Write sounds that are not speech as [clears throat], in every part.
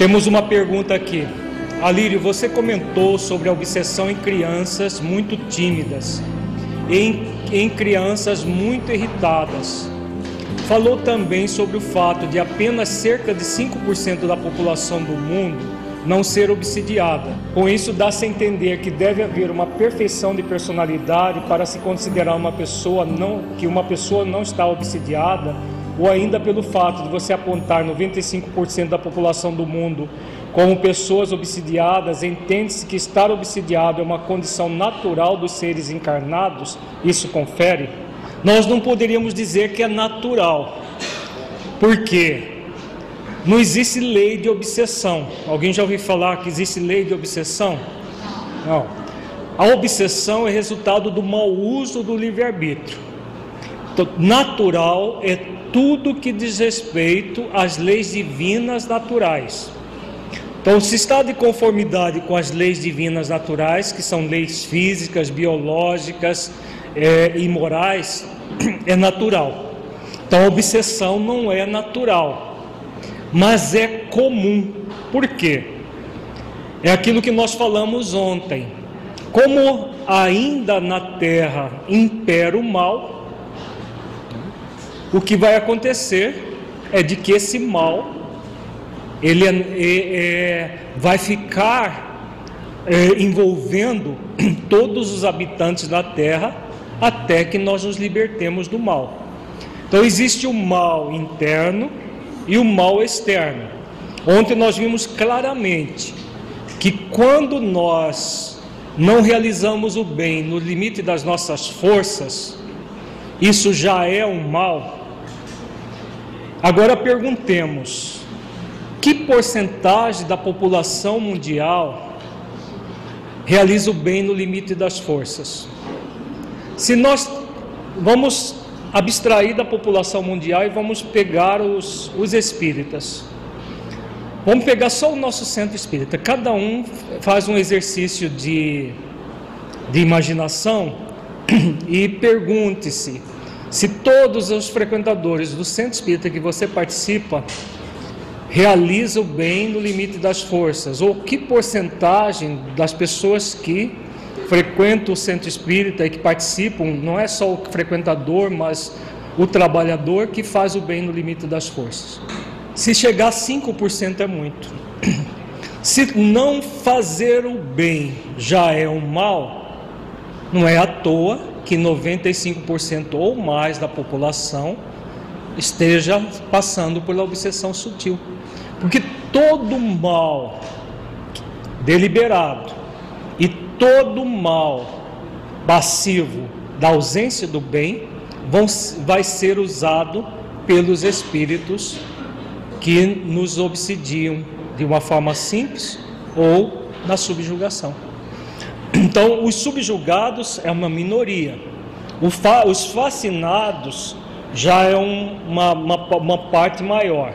Temos uma pergunta aqui. Alírio, você comentou sobre a obsessão em crianças muito tímidas, em, em crianças muito irritadas. Falou também sobre o fato de apenas cerca de 5% da população do mundo não ser obsidiada. Com isso, dá-se a entender que deve haver uma perfeição de personalidade para se considerar uma pessoa não, que uma pessoa não está obsidiada ou ainda pelo fato de você apontar 95% da população do mundo como pessoas obsidiadas, entende-se que estar obsidiado é uma condição natural dos seres encarnados, isso confere? Nós não poderíamos dizer que é natural, porque não existe lei de obsessão. Alguém já ouviu falar que existe lei de obsessão? Não. A obsessão é resultado do mau uso do livre-arbítrio. Então, natural é tudo que diz respeito às leis divinas naturais. Então, se está de conformidade com as leis divinas naturais, que são leis físicas, biológicas é, e morais, [clears throat] é natural. Então, a obsessão não é natural, mas é comum. Por quê? É aquilo que nós falamos ontem. Como ainda na terra impera o mal, o que vai acontecer é de que esse mal ele é, é, é vai ficar é, envolvendo [clears throat] todos os habitantes da terra até que nós nos libertemos do mal. Então existe o mal interno e o mal externo. Ontem nós vimos claramente que quando nós não realizamos o bem no limite das nossas forças, isso já é um mal Agora perguntemos: que porcentagem da população mundial realiza o bem no limite das forças? Se nós vamos abstrair da população mundial e vamos pegar os, os espíritas. Vamos pegar só o nosso centro espírita. Cada um faz um exercício de, de imaginação [clears throat] e pergunte-se se todos os frequentadores do centro espírita que você participa realizam o bem no limite das forças, ou que porcentagem das pessoas que frequentam o centro espírita e que participam, não é só o frequentador, mas o trabalhador que faz o bem no limite das forças. Se chegar a 5% é muito. [clears throat] Se não fazer o bem já é um mal, não é à toa que 95% ou mais da população esteja passando pela obsessão sutil. Porque todo mal deliberado e todo mal passivo da ausência do bem vão, vai ser usado pelos espíritos que nos obsidiam de uma forma simples ou na subjugação. Então, os subjugados é uma minoria. Os fascinados já é um, uma, uma, uma parte maior.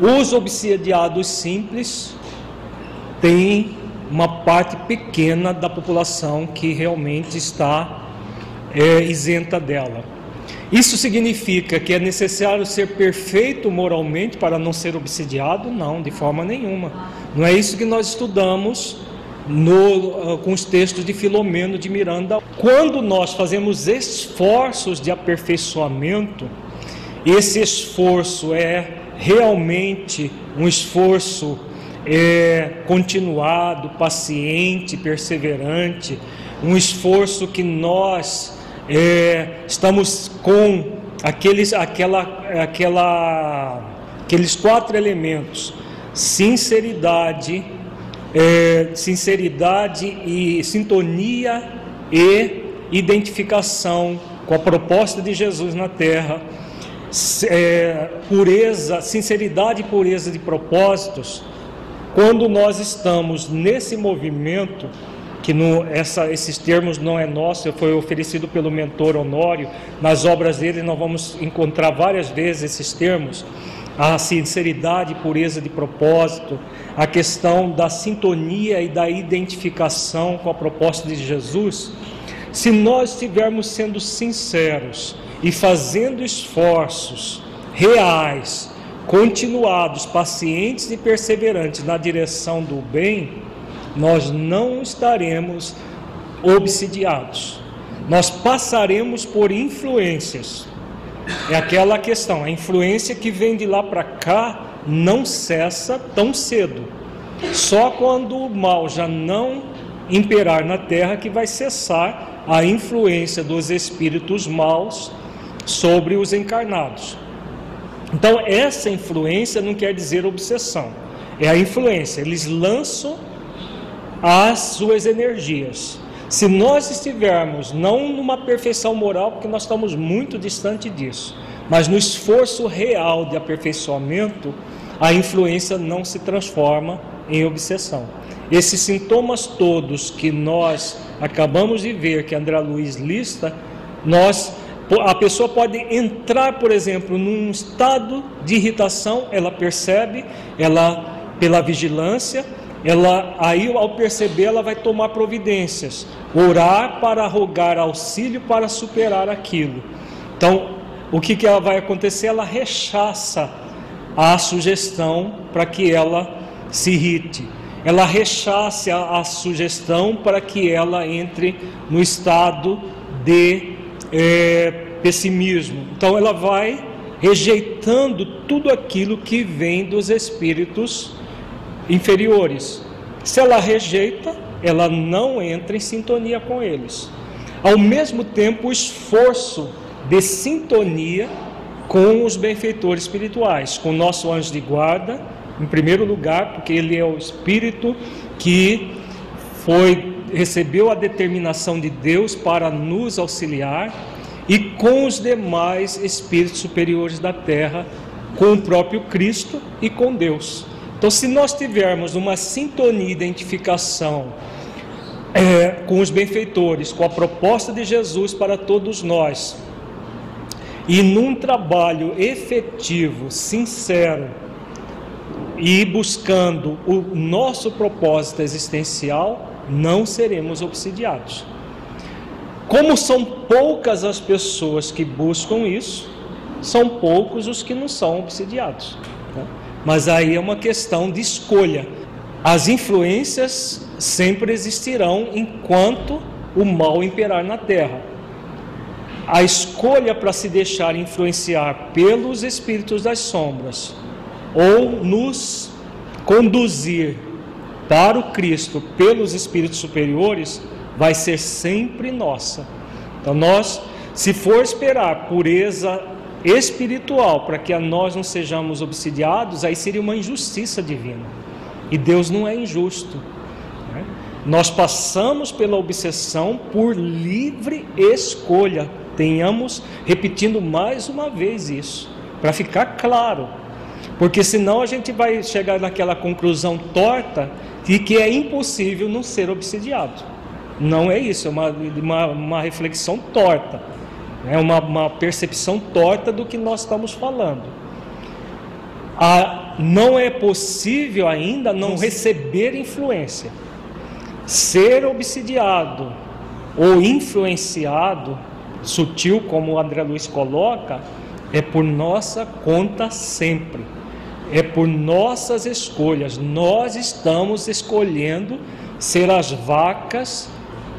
Os obsidiados simples têm uma parte pequena da população que realmente está é, isenta dela. Isso significa que é necessário ser perfeito moralmente para não ser obsidiado? Não, de forma nenhuma. Não é isso que nós estudamos no, ah, com os textos de Filomeno de Miranda. Quando nós fazemos esforços de aperfeiçoamento, esse esforço é realmente um esforço é, continuado, paciente, perseverante, um esforço que nós é, estamos com aqueles, aquela, aquela, aqueles quatro elementos: sinceridade, é, sinceridade e sintonia e identificação com a proposta de Jesus na terra, é, pureza, sinceridade e pureza de propósitos. Quando nós estamos nesse movimento, que no, essa, esses termos não é nosso, foi oferecido pelo mentor Honório. Nas obras dele nós vamos encontrar várias vezes esses termos. A sinceridade e pureza de propósito, a questão da sintonia e da identificação com a proposta de Jesus. Se nós estivermos sendo sinceros e fazendo esforços reais, continuados, pacientes e perseverantes na direção do bem, nós não estaremos obsidiados. Nós passaremos por influências. É aquela questão, a influência que vem de lá para cá não cessa tão cedo. Só quando o mal já não imperar na terra que vai cessar a influência dos espíritos maus sobre os encarnados. Então, essa influência não quer dizer obsessão, é a influência. Eles lançam as suas energias. Se nós estivermos não numa perfeição moral, porque nós estamos muito distante disso, mas no esforço real de aperfeiçoamento, a influência não se transforma em obsessão. Esses sintomas todos que nós acabamos de ver, que André Luiz lista, nós a pessoa pode entrar, por exemplo, num estado de irritação, ela percebe, ela pela vigilância, ela aí ao perceber ela vai tomar providências, orar para rogar auxílio para superar aquilo. Então, o que que ela vai acontecer? Ela rechaça a sugestão para que ela se irrite. Ela rechaça a, a sugestão para que ela entre no estado de é, pessimismo. Então, ela vai rejeitando tudo aquilo que vem dos espíritos inferiores. Se ela rejeita, ela não entra em sintonia com eles. Ao mesmo tempo, o esforço de sintonia com os benfeitores espirituais, com o nosso anjo de guarda, em primeiro lugar, porque ele é o espírito que foi recebeu a determinação de Deus para nos auxiliar e com os demais espíritos superiores da terra, com o próprio Cristo e com Deus. Então, se nós tivermos uma sintonia e identificação é, com os benfeitores, com a proposta de Jesus para todos nós, e num trabalho efetivo, sincero, e buscando o nosso propósito existencial, não seremos obsidiados. Como são poucas as pessoas que buscam isso, são poucos os que não são obsidiados. Né? Mas aí é uma questão de escolha. As influências sempre existirão enquanto o mal imperar na terra. A escolha para se deixar influenciar pelos espíritos das sombras ou nos conduzir para o Cristo pelos espíritos superiores vai ser sempre nossa. Então nós, se for esperar pureza espiritual para que a nós não sejamos obsidiados, aí seria uma injustiça divina. E Deus não é injusto. Né? Nós passamos pela obsessão por livre escolha. Tenhamos repetindo mais uma vez isso, para ficar claro. Porque senão a gente vai chegar naquela conclusão torta de que é impossível não ser obsidiado. Não é isso, é uma, uma, uma reflexão torta. É uma, uma percepção torta do que nós estamos falando. A, não é possível ainda não receber influência. Ser obsidiado ou influenciado, sutil como o André Luiz coloca, é por nossa conta sempre. É por nossas escolhas. Nós estamos escolhendo ser as vacas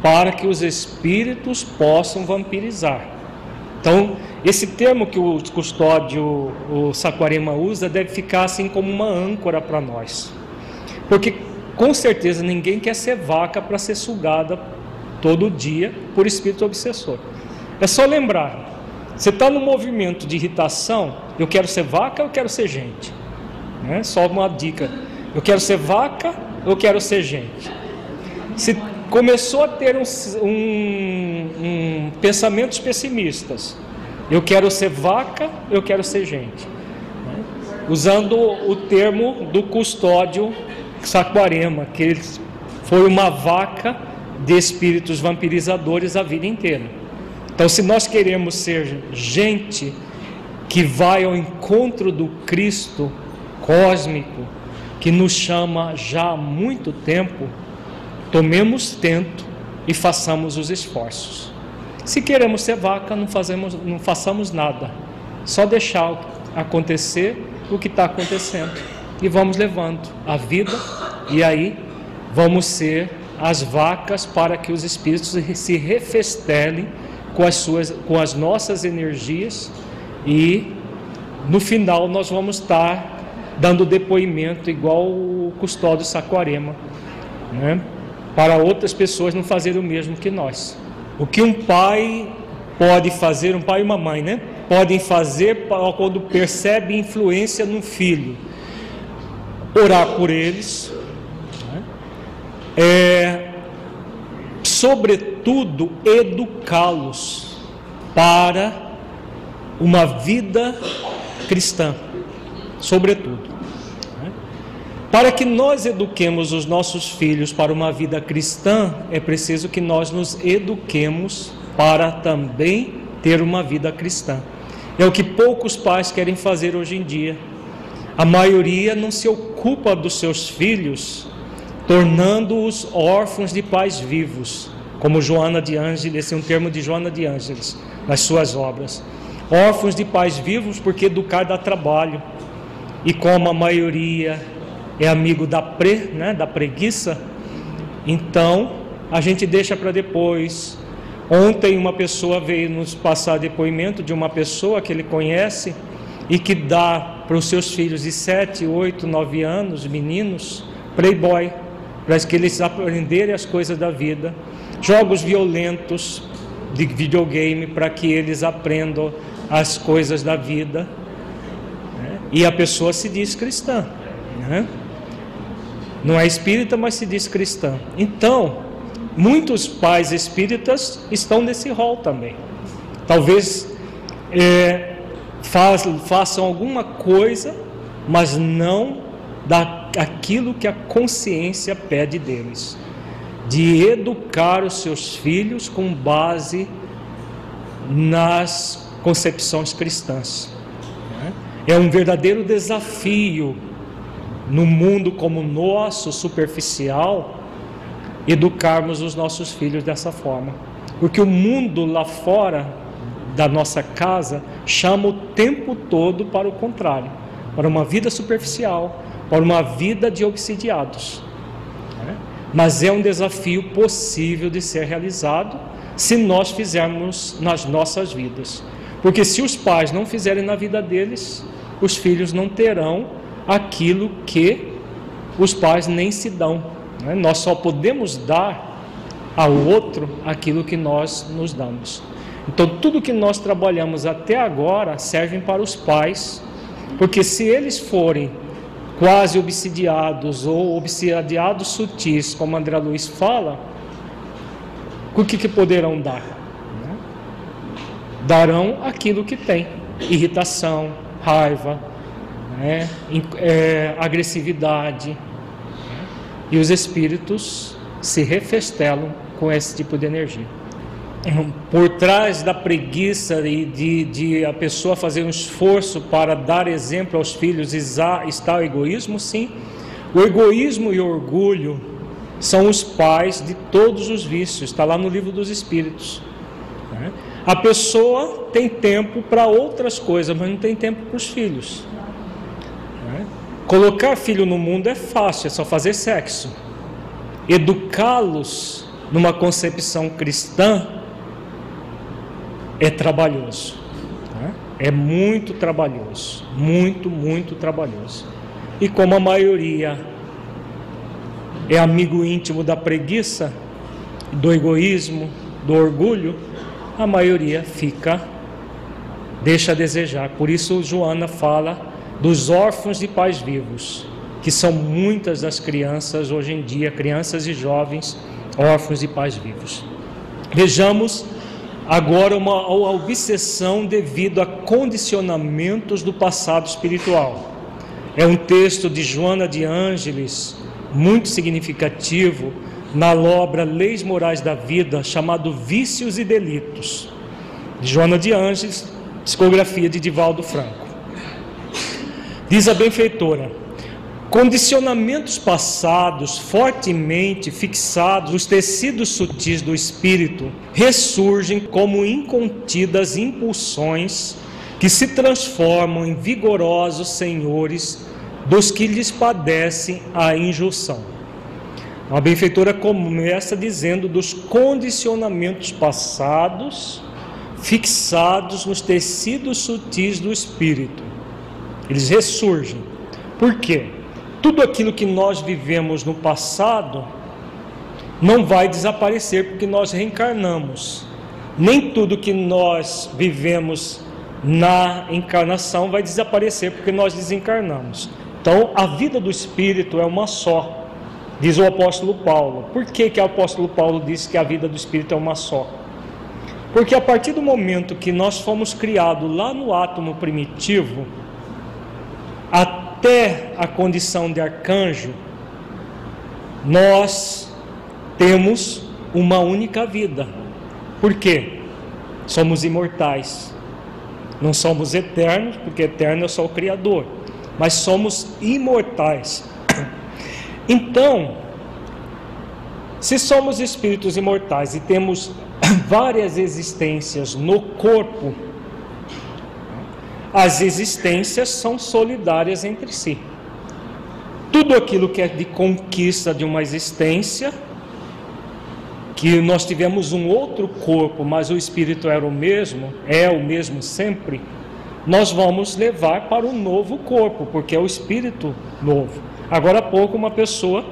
para que os espíritos possam vampirizar. Então, esse termo que o custódio, o Saquarema usa, deve ficar assim como uma âncora para nós. Porque com certeza ninguém quer ser vaca para ser sugada todo dia por espírito obsessor. É só lembrar, você está no movimento de irritação, eu quero ser vaca, eu quero ser gente. Né? Só uma dica, eu quero ser vaca, eu quero ser gente. Se começou a ter um, um, um pensamentos pessimistas, eu quero ser vaca, eu quero ser gente. Né? Usando o termo do custódio Saquarema, que ele foi uma vaca de espíritos vampirizadores a vida inteira. Então, se nós queremos ser gente que vai ao encontro do Cristo cósmico, que nos chama já há muito tempo, tomemos tento e façamos os esforços. Se queremos ser vaca, não, fazemos, não façamos nada, só deixar acontecer o que está acontecendo e vamos levando a vida, e aí vamos ser as vacas para que os espíritos se refestelem com as, suas, com as nossas energias e no final nós vamos estar dando depoimento igual o custódio Saquarema, né? para outras pessoas não fazerem o mesmo que nós. O que um pai pode fazer, um pai e uma mãe, né? Podem fazer quando percebe influência no filho orar por eles, né? é, sobretudo educá-los para uma vida cristã, sobretudo. Né? Para que nós eduquemos os nossos filhos para uma vida cristã, é preciso que nós nos eduquemos para também ter uma vida cristã. É o que poucos pais querem fazer hoje em dia a maioria não se ocupa dos seus filhos, tornando-os órfãos de pais vivos, como Joana de Ângeles, esse é um termo de Joana de Ângeles, nas suas obras. Órfãos de pais vivos, porque educar dá trabalho. E como a maioria é amigo da pre, né, da preguiça, então a gente deixa para depois. Ontem uma pessoa veio nos passar depoimento de uma pessoa que ele conhece e que dá para os seus filhos de 7, 8, 9 anos, meninos, playboy, para que eles aprenderem as coisas da vida, jogos violentos de videogame para que eles aprendam as coisas da vida. Né? E a pessoa se diz cristã. Né? Não é espírita, mas se diz cristã. Então, muitos pais espíritas estão nesse rol também. Talvez é, façam alguma coisa, mas não daquilo que a consciência pede deles, de educar os seus filhos com base nas concepções cristãs. Né? É um verdadeiro desafio no mundo como nosso, superficial, educarmos os nossos filhos dessa forma. Porque o mundo lá fora da nossa casa chama o tempo todo para o contrário, para uma vida superficial, para uma vida de obsidiados. Né? Mas é um desafio possível de ser realizado se nós fizermos nas nossas vidas. Porque se os pais não fizerem na vida deles, os filhos não terão aquilo que os pais nem se dão. Né? Nós só podemos dar ao outro aquilo que nós nos damos. Então, tudo que nós trabalhamos até agora serve para os pais, porque se eles forem quase obsidiados ou obsidiados sutis, como André Luiz fala, o que, que poderão dar? Darão aquilo que tem: irritação, raiva, né? é, agressividade. Né? E os espíritos se refestelam com esse tipo de energia por trás da preguiça e de, de, a pessoa fazer um esforço para dar exemplo aos filhos está o egoísmo? Sim. O egoísmo e o orgulho são os pais de todos os vícios, está lá no livro dos Espíritos. Né? A pessoa tem tempo para outras coisas, mas não tem tempo para os filhos. Né? Colocar filho no mundo é fácil, é só fazer sexo. Educá-los numa concepção cristã é trabalhoso. Né? É muito trabalhoso. Muito, muito trabalhoso. E como a maioria é amigo íntimo da preguiça, do egoísmo, do orgulho, a maioria fica, deixa a desejar. Por isso, Joana fala dos órfãos de pais vivos, que são muitas das crianças hoje em dia, crianças e jovens órfãos de pais vivos. Vejamos agora uma, obsessão devido a condicionamentos do passado espiritual. É um texto de Joana de Ângeles, muito significativo, na obra Leis Morais da Vida, chamado Vícios e Delitos, de Joana de Ângeles, discografia de Divaldo Franco. Diz a benfeitora: condicionamentos passados fortemente fixados nos tecidos sutis do espírito ressurgem como incontidas impulsões que se transformam em vigorosos senhores dos que lhes padecem a injunção. A benfeitora começa dizendo dos condicionamentos passados fixados nos tecidos sutis do espírito. Eles ressurgem. Por quê? Tudo aquilo que nós vivemos no passado não vai desaparecer porque nós reencarnamos. Nem tudo que nós vivemos na encarnação vai desaparecer porque nós desencarnamos. Então, a vida do espírito é uma só. Diz o apóstolo Paulo. Por que, que o apóstolo Paulo disse que a vida do Espírito é uma só? Porque a partir do momento que nós fomos criados lá no átomo primitivo, até a condição de arcanjo, nós temos uma única vida. Por quê? Somos imortais. Não somos eternos, porque eterno é só o Criador, mas somos imortais. Então, se somos espíritos imortais e temos [coughs] várias existências no corpo, as existências são solidárias entre si. Tudo aquilo que é de conquista de uma existência, que nós tivemos um outro corpo, mas o espírito era o mesmo, é o mesmo sempre, nós vamos levar para o novo corpo, porque é o espírito novo. Agora há pouco, uma pessoa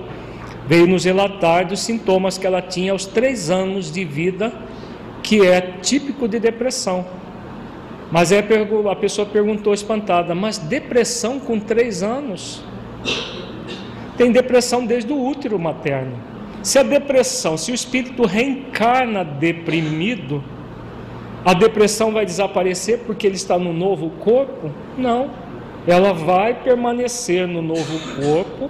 veio nos relatar dos sintomas que ela tinha aos três anos de vida, que é típico de depressão. Mas aí a pessoa perguntou espantada: Mas depressão com três anos? Tem depressão desde o útero materno. Se a depressão, se o espírito reencarna deprimido, a depressão vai desaparecer porque ele está no novo corpo? Não ela vai permanecer no novo corpo,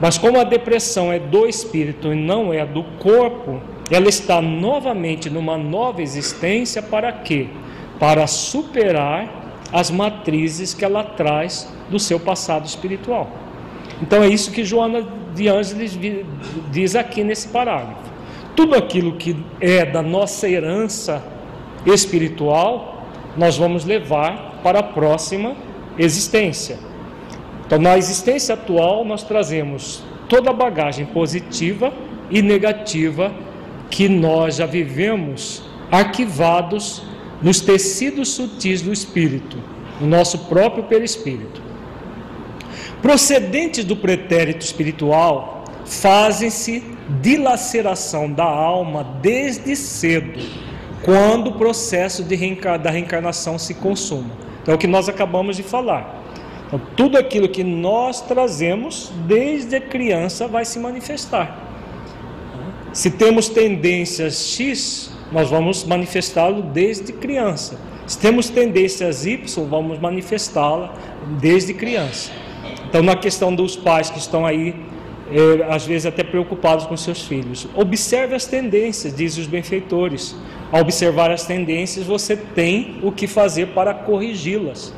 mas como a depressão é do espírito e não é do corpo, ela está novamente numa nova existência para quê? Para superar as matrizes que ela traz do seu passado espiritual. Então é isso que Joana de Ângeles diz aqui nesse parágrafo. Tudo aquilo que é da nossa herança espiritual, nós vamos levar para a próxima existência. Então, na existência atual, nós trazemos toda a bagagem positiva e negativa que nós já vivemos arquivados nos tecidos sutis do espírito, no nosso próprio perispírito. Procedentes do pretérito espiritual, fazem-se dilaceração da alma desde cedo, quando o processo de reencar da reencarnação se consuma. Então, é o que nós acabamos de falar. Então, tudo aquilo que nós trazemos desde criança vai se manifestar. Se temos tendências X, nós vamos manifestá-lo desde criança. Se temos tendências Y, vamos manifestá-la desde criança. Então, na questão dos pais que estão aí, é, às vezes até preocupados com seus filhos, observe as tendências, dizem os benfeitores. Ao observar as tendências, você tem o que fazer para corrigi-las,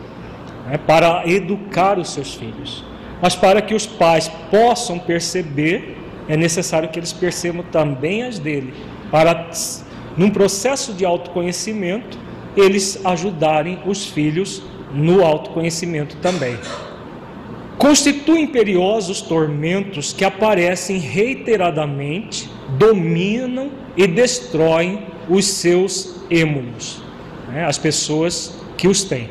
né, para educar os seus filhos. Mas para que os pais possam perceber, é necessário que eles percebam também as dele, para, num processo de autoconhecimento, eles ajudarem os filhos no autoconhecimento também. Constituem imperiosos tormentos que aparecem reiteradamente, dominam e destroem os seus êmulos. né, as pessoas que os têm.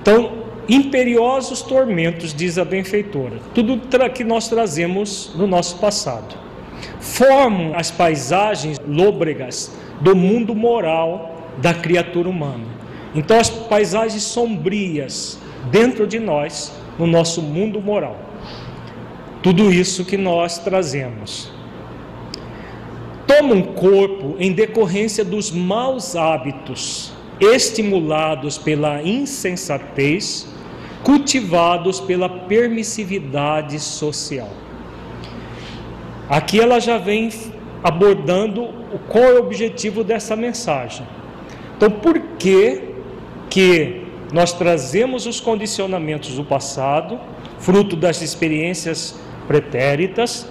Então, imperiosos tormentos, diz a benfeitora, tudo que nós trazemos no nosso passado, formam as paisagens lôbregas do mundo moral da criatura humana. Então, as paisagens sombrias dentro de nós, no nosso mundo moral. Tudo isso que nós trazemos. Toma um corpo em decorrência dos maus hábitos, estimulados pela insensatez, cultivados pela permissividade social. Aqui ela já vem abordando qual é o objetivo dessa mensagem. Então, por que que nós trazemos os condicionamentos do passado, fruto das experiências pretéritas,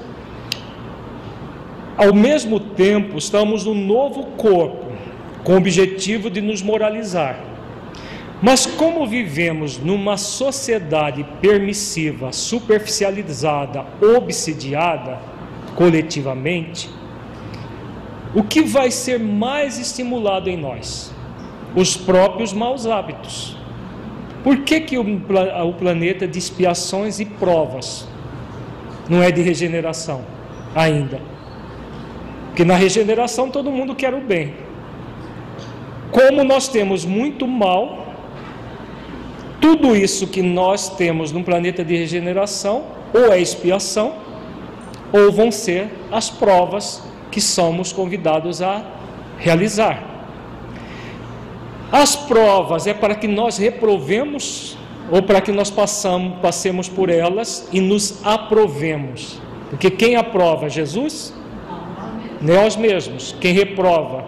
ao mesmo tempo estamos no novo corpo, com o objetivo de nos moralizar. Mas como vivemos numa sociedade permissiva, superficializada, obsidiada, coletivamente, o que vai ser mais estimulado em nós? Os próprios maus hábitos. Por que, que o, o planeta de expiações e provas não é de regeneração ainda? Porque na regeneração todo mundo quer o bem. Como nós temos muito mal, tudo isso que nós temos no planeta de regeneração, ou é expiação, ou vão ser as provas que somos convidados a realizar. As provas é para que nós reprovemos ou para que nós passamos, passemos por elas e nos aprovemos. Porque quem aprova? Jesus? Nós mesmos. Quem reprova?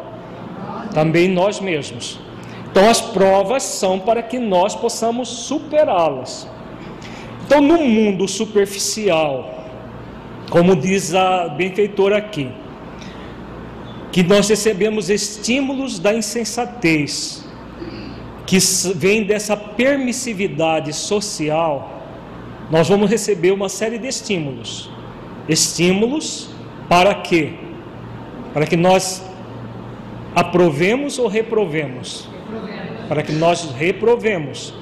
Também nós mesmos. Então as provas são para que nós possamos superá-las. Então no mundo superficial, como diz a benfeitora aqui, que nós recebemos estímulos da insensatez, que vem dessa permissividade social, nós vamos receber uma série de estímulos. Estímulos para quê? Para que nós aprovemos ou reprovemos? reprovemos. Para que nós reprovemos.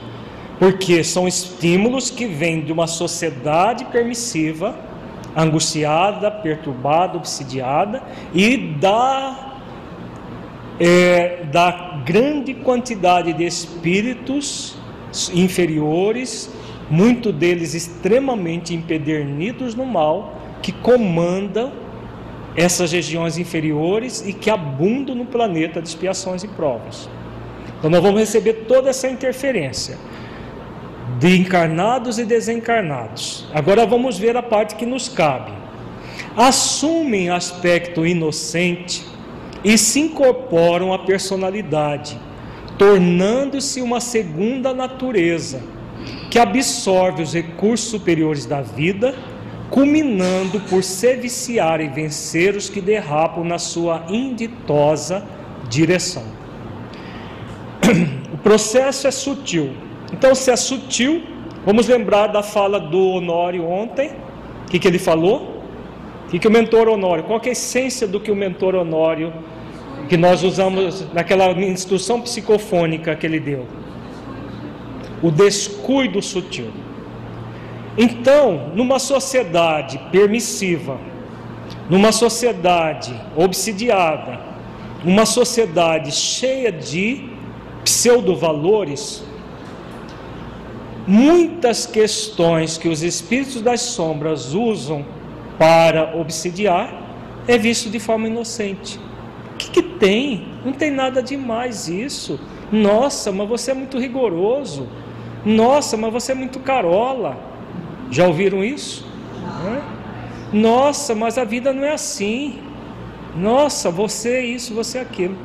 Porque são estímulos que vêm de uma sociedade permissiva, angustiada, perturbada, obsidiada e da, é, da grande quantidade de espíritos inferiores, muito deles extremamente empedernidos no mal, que comandam essas regiões inferiores e que abundam no planeta de expiações e provas. Então nós vamos receber toda essa interferência de encarnados e desencarnados. Agora vamos ver a parte que nos cabe. Assumem aspecto inocente e se incorporam à personalidade, tornando-se uma segunda natureza que absorve os recursos superiores da vida, culminando por se viciar e vencer os que derrapam na sua inditosa direção. [clears throat] O processo é sutil então, se é sutil, vamos lembrar da fala do Honório ontem. O que, que ele falou? O que, que o mentor Honório? Qual é a essência do que o mentor Honório, que nós usamos naquela instrução psicofônica que ele deu? O descuido sutil. Então, numa sociedade permissiva, numa sociedade obsidiada, uma sociedade cheia de pseudo-valores, muitas questões que os espíritos das sombras usam para obsidiar é visto de forma inocente. O que, que tem? Não tem nada demais isso. Nossa, mas você é muito rigoroso. Nossa, mas você é muito carola. Já ouviram isso? Nossa, mas a vida não é assim. Nossa, você é isso, você é aquilo.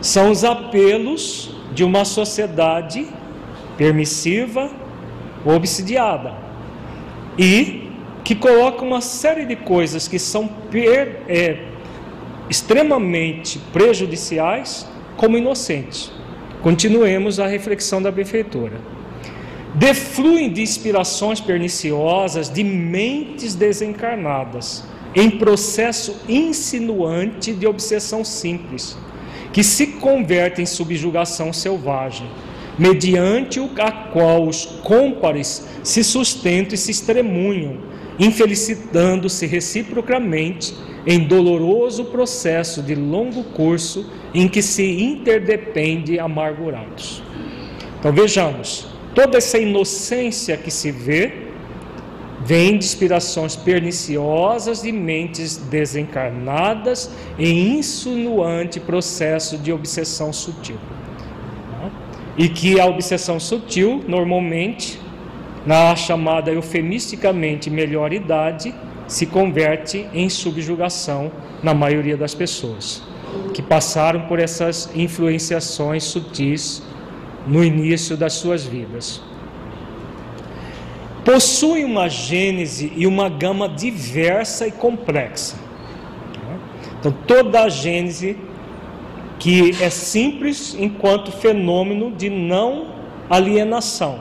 São os apelos de uma sociedade permissiva, obsidiada e que coloca uma série de coisas que são per, é, extremamente prejudiciais como inocentes. Continuemos a reflexão da benfeitora. Defluem de inspirações perniciosas de mentes desencarnadas, em processo insinuante de obsessão simples, que se converte em subjugação selvagem, mediante a qual os cômpares se sustentam e se estremunham, infelicitando-se reciprocamente em doloroso processo de longo curso em que se interdepende amargurados. Então vejamos, toda essa inocência que se vê vem de inspirações perniciosas de mentes desencarnadas em insinuante processo de obsessão sutil. E que a obsessão sutil, normalmente, na chamada eufemisticamente melhor idade, se converte em subjugação na maioria das pessoas que passaram por essas influenciações sutis no início das suas vidas. Possui uma gênese e uma gama diversa e complexa. Então, toda a gênese que é simples enquanto fenômeno de não alienação,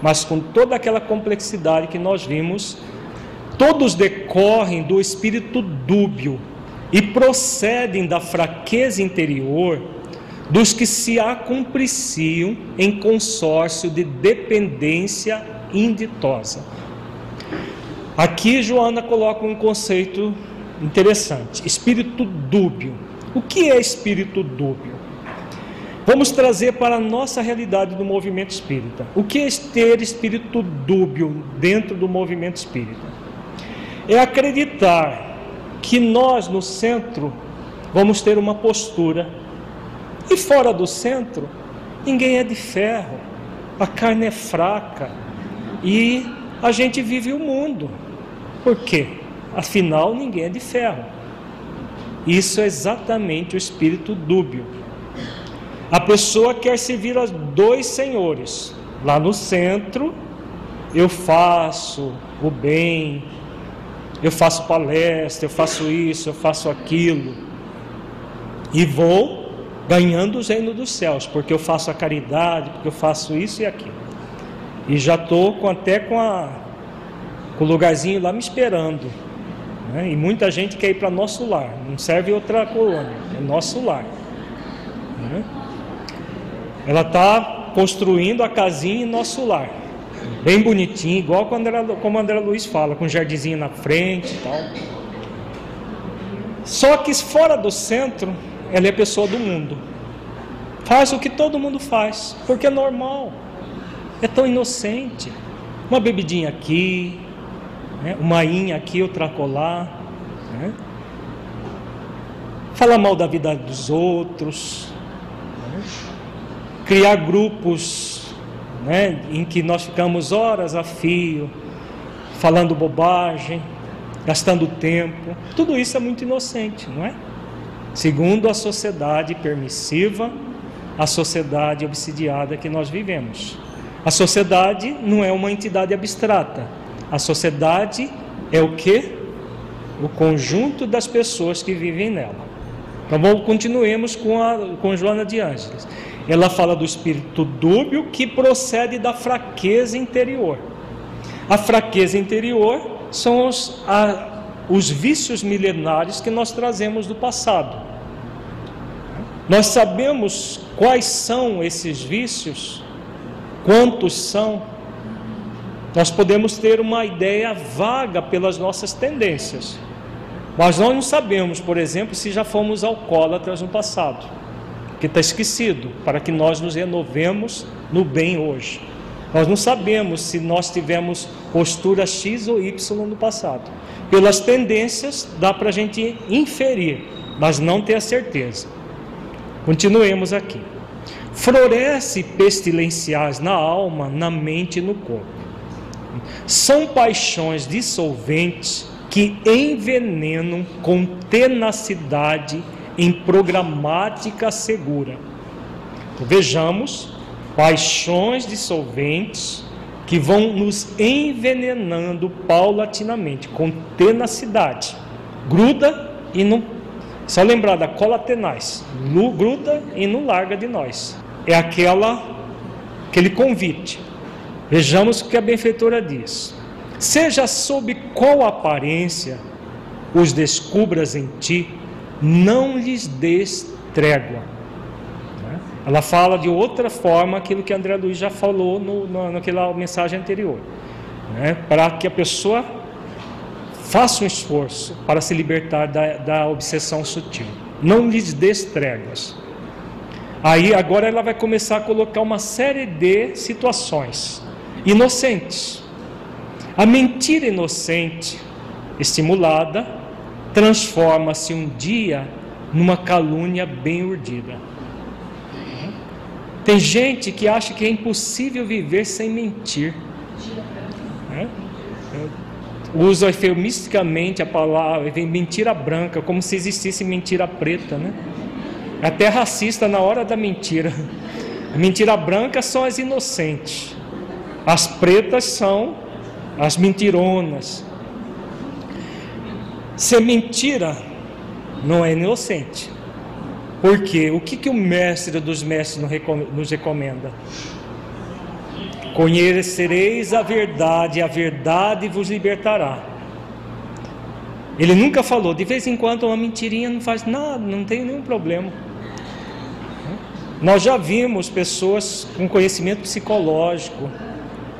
mas com toda aquela complexidade que nós vimos Todos decorrem do espírito dúbio e procedem da fraqueza interior dos que se acumpliciam em consórcio de dependência inditosa. Aqui Joana coloca um conceito interessante: espírito dúbio. O que é espírito dúbio? Vamos trazer para a nossa realidade do movimento espírita. O que é ter espírito dúbio dentro do movimento espírita? é acreditar que nós no centro vamos ter uma postura e fora do centro ninguém é de ferro, a carne é fraca e a gente vive o mundo. Por quê? Afinal, ninguém é de ferro. Isso é exatamente o espírito dúbio. A pessoa quer servir a dois senhores. Lá no centro, eu faço o bem, eu faço palestra, eu faço isso, eu faço aquilo. E vou ganhando o reino dos céus, porque eu faço a caridade, porque eu faço isso e aquilo. E já estou até com, a, com o lugarzinho lá me esperando. Né? E muita gente quer ir para nosso lar, não serve outra colônia, é nosso lar. Né? Ela está construindo a casinha em nosso lar bem bonitinho, igual quando era, como André Luiz fala, com um jardinzinho na frente e tal. Só que fora do centro, ela é pessoa do mundo. Faz o que todo mundo faz, porque é normal. É tão inocente. Uma bebidinha aqui, né? uma inha aqui, outra colar. Né? Falar mal da vida dos outros. Né? Criar grupos né, em que nós ficamos horas a fio, falando bobagem, gastando tempo. Tudo isso é muito inocente, não é? Segundo a sociedade permissiva, a sociedade obsidiada que nós vivemos. A sociedade não é uma entidade abstrata. A sociedade é o que? O conjunto das pessoas que vivem nela. Então vamos, continuemos com a com Joana de Ângeles. Ela fala do espírito dúbio que procede da fraqueza interior. A fraqueza interior são os, a, os vícios milenares que nós trazemos do passado. Nós sabemos quais são esses vícios, quantos são. Nós podemos ter uma ideia vaga pelas nossas tendências, mas nós não sabemos, por exemplo, se já fomos alcoólatras no passado que está esquecido, para que nós nos renovemos no bem hoje. Nós não sabemos se nós tivemos postura X ou Y no passado. Pelas tendências, dá para a gente inferir, mas não ter a certeza. Continuemos aqui. Floresce pestilenciais na alma, na mente e no corpo. São paixões dissolventes que envenenam com tenacidade em programática segura. Vejamos paixões dissolventes que vão nos envenenando paulatinamente, com tenacidade. Gruda e não. Só lembrar da cola tenaz. Gruda e não larga de nós. É aquela, aquele convite. Vejamos o que a benfeitora diz. Seja sob qual aparência os descubras em ti, não lhes des trégua. Ela fala de outra forma aquilo que André Luiz já falou no, no, naquela mensagem anterior. Né? Para que a pessoa faça um esforço para se libertar da, da obsessão sutil. Não lhes dê tréguas. Aí agora ela vai começar a colocar uma série de situações inocentes. A mentira inocente, estimulada, transforma-se um dia numa calúnia bem urdida. Tem gente que acha que é impossível viver sem mentir. É? Usa eufemisticamente a palavra mentira branca, como se existisse mentira preta, né? Até racista na hora da mentira. A mentira branca são as inocentes. As pretas são as mentironas. Ser mentira não é inocente. Porque o que, que o mestre dos mestres nos recomenda? Conhecereis a verdade, a verdade vos libertará. Ele nunca falou, de vez em quando uma mentirinha não faz nada, não tem nenhum problema. Nós já vimos pessoas com conhecimento psicológico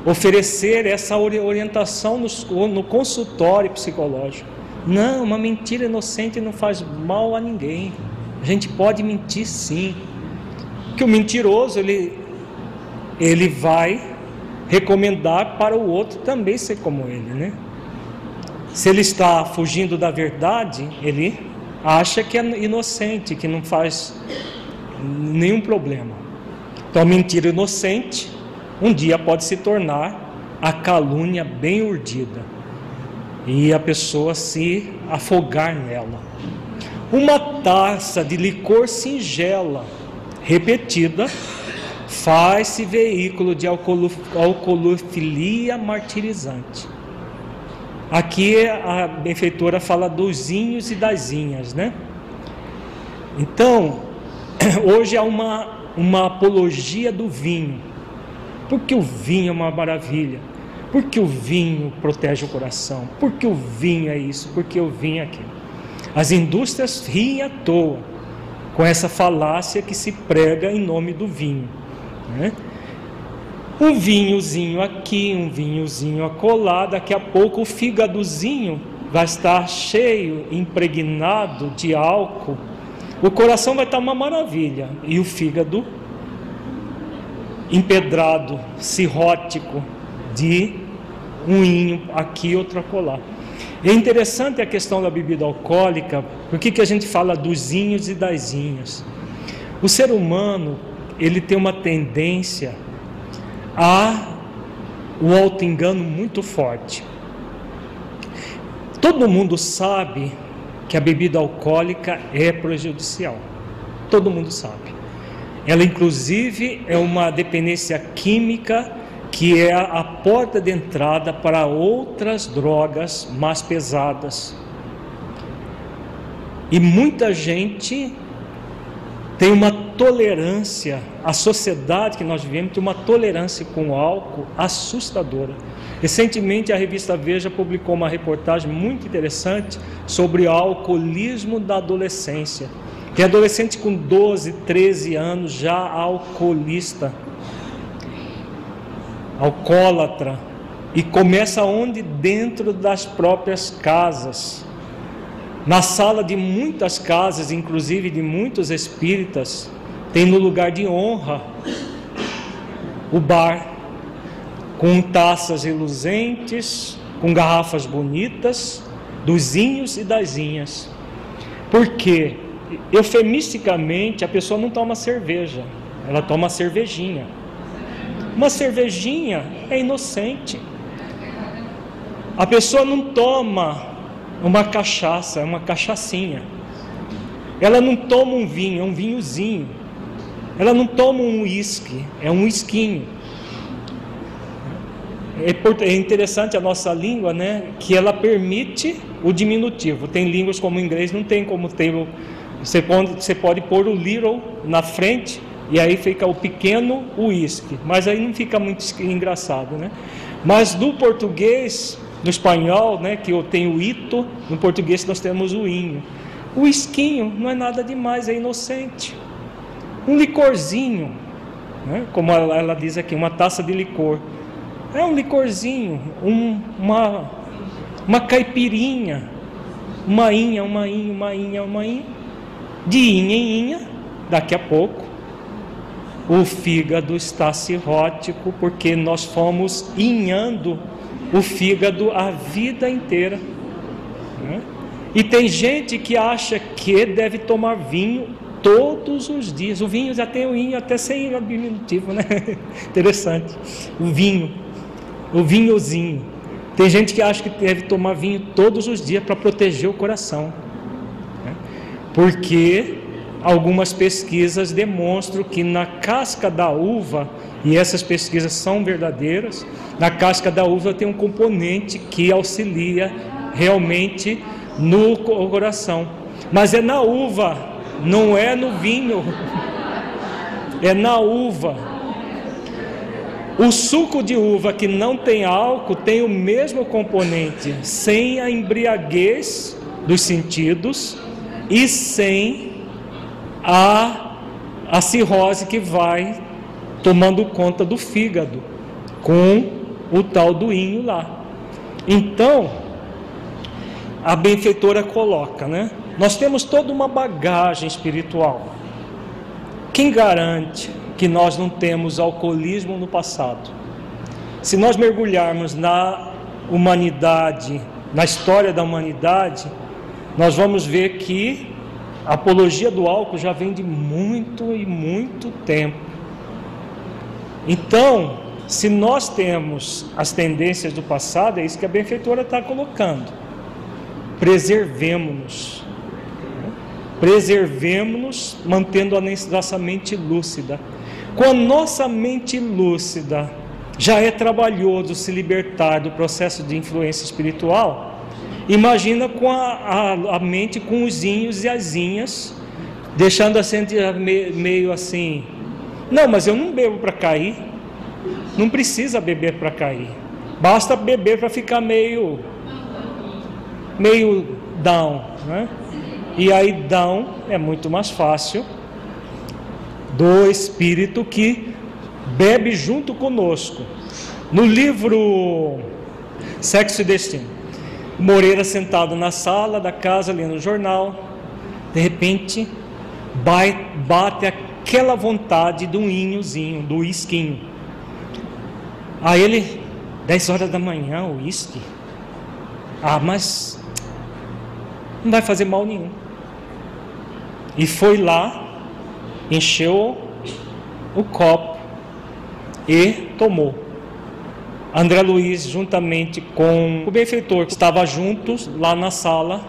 oferecer essa orientação no, no consultório psicológico. Não, uma mentira inocente não faz mal a ninguém. A gente pode mentir sim. Que o mentiroso ele ele vai recomendar para o outro também ser como ele, né? Se ele está fugindo da verdade, ele acha que é inocente, que não faz nenhum problema. Então, a mentira inocente um dia pode se tornar a calúnia bem urdida e a pessoa se afogar nela. Uma taça de licor singela, repetida, faz-se veículo de alcoolofilia martirizante. Aqui a benfeitora fala dos inhos e das inhas, né? Então, [clears throat] hoje há uma, uma apologia do vinho, porque o vinho é uma maravilha, porque o vinho protege o coração, porque o vinho é isso, porque o vinho é aquilo. As indústrias riem à toa com essa falácia que se prega em nome do vinho. Né? Um vinhozinho aqui, um vinhozinho acolá, daqui a pouco o fígadozinho vai estar cheio, impregnado de álcool o coração vai estar uma maravilha e o fígado empedrado, cirrótico, de um inho aqui, outro acolá. É interessante a questão da bebida alcoólica, porque que a gente fala dos inhos e das inhas. O ser humano, ele tem uma tendência a o auto-engano muito forte. Todo mundo sabe que a bebida alcoólica é prejudicial. Todo mundo sabe. Ela, inclusive, é uma dependência química que é a porta de entrada para outras drogas mais pesadas. E muita gente tem uma tolerância, a sociedade que nós vivemos tem uma tolerância com o álcool assustadora. Recentemente, a revista Veja publicou uma reportagem muito interessante sobre o alcoolismo da adolescência. Tem adolescente com 12, 13 anos já alcoolista, alcoólatra, e começa onde? Dentro das próprias casas. Na sala de muitas casas, inclusive de muitos espíritas, tem no lugar de honra o bar com taças reluzentes, com garrafas bonitas, dos inhos e das inhas. Porque, eufemisticamente, a pessoa não toma cerveja, ela toma cervejinha. Uma cervejinha é inocente. A pessoa não toma uma cachaça, é uma cachaçinha. Ela não toma um vinho, é um vinhozinho. Ela não toma um uísque, é um uisquinho. É, é interessante a nossa língua, né? Que ela permite o diminutivo. Tem línguas como o inglês, não tem como ter o. Você pode, você pode pôr o little na frente e aí fica o pequeno uísque. Mas aí não fica muito engraçado, né? Mas no português, no espanhol, né? Que eu tenho o ito, no português nós temos o inho. O esquinho não é nada demais, é inocente. um licorzinho, né? como ela, ela, diz aqui, uma taça de licor. É um licorzinho, um, uma, uma caipirinha, uma inha, uma inha, uma inha, uma inha, de inha em inha, daqui a pouco o fígado está cirrótico porque nós fomos inhando o fígado a vida inteira. Né? E tem gente que acha que deve tomar vinho todos os dias. O vinho já tem o vinho até sem diminutivo, né? [laughs] Interessante. O vinho, o vinhozinho. Tem gente que acha que deve tomar vinho todos os dias para proteger o coração. Porque algumas pesquisas demonstram que na casca da uva, e essas pesquisas são verdadeiras, na casca da uva tem um componente que auxilia realmente no coração. Mas é na uva, não é no vinho. [laughs] É na uva. O suco de uva que não tem álcool tem o mesmo componente, sem a embriaguez dos sentidos e sem a, a cirrose que vai tomando conta do fígado com o tal do inho lá. Então, a benfeitora coloca, né? Nós temos toda uma bagagem espiritual. Quem garante que nós não temos alcoolismo no passado? Se nós mergulharmos na humanidade, na história da humanidade, nós vamos ver que a apologia do álcool já vem de muito e muito tempo. Então, se nós temos as tendências do passado, é isso que a benfeitora está colocando preservemos-nos. Preservemos-nos mantendo a nossa mente lúcida. Com a nossa mente lúcida, já é trabalhoso se libertar do processo de influência espiritual. Imagina com a, a, a mente com os inhos e as inhas, deixando a gente meio assim. Não, mas eu não bebo para cair. Não precisa beber para cair. Basta beber para ficar meio meio down, né? E aí down é muito mais fácil do espírito que bebe junto conosco. No livro Sexo e Destino, Moreira sentado na sala da casa lendo o jornal, de repente bate aquela vontade do inhozinho, do isquinho. Aí ele, 10 horas da manhã, o uísque. Ah, mas não vai fazer mal nenhum. E foi lá, encheu o copo e tomou. André Luiz, juntamente com o benfeitor, estava juntos lá na sala,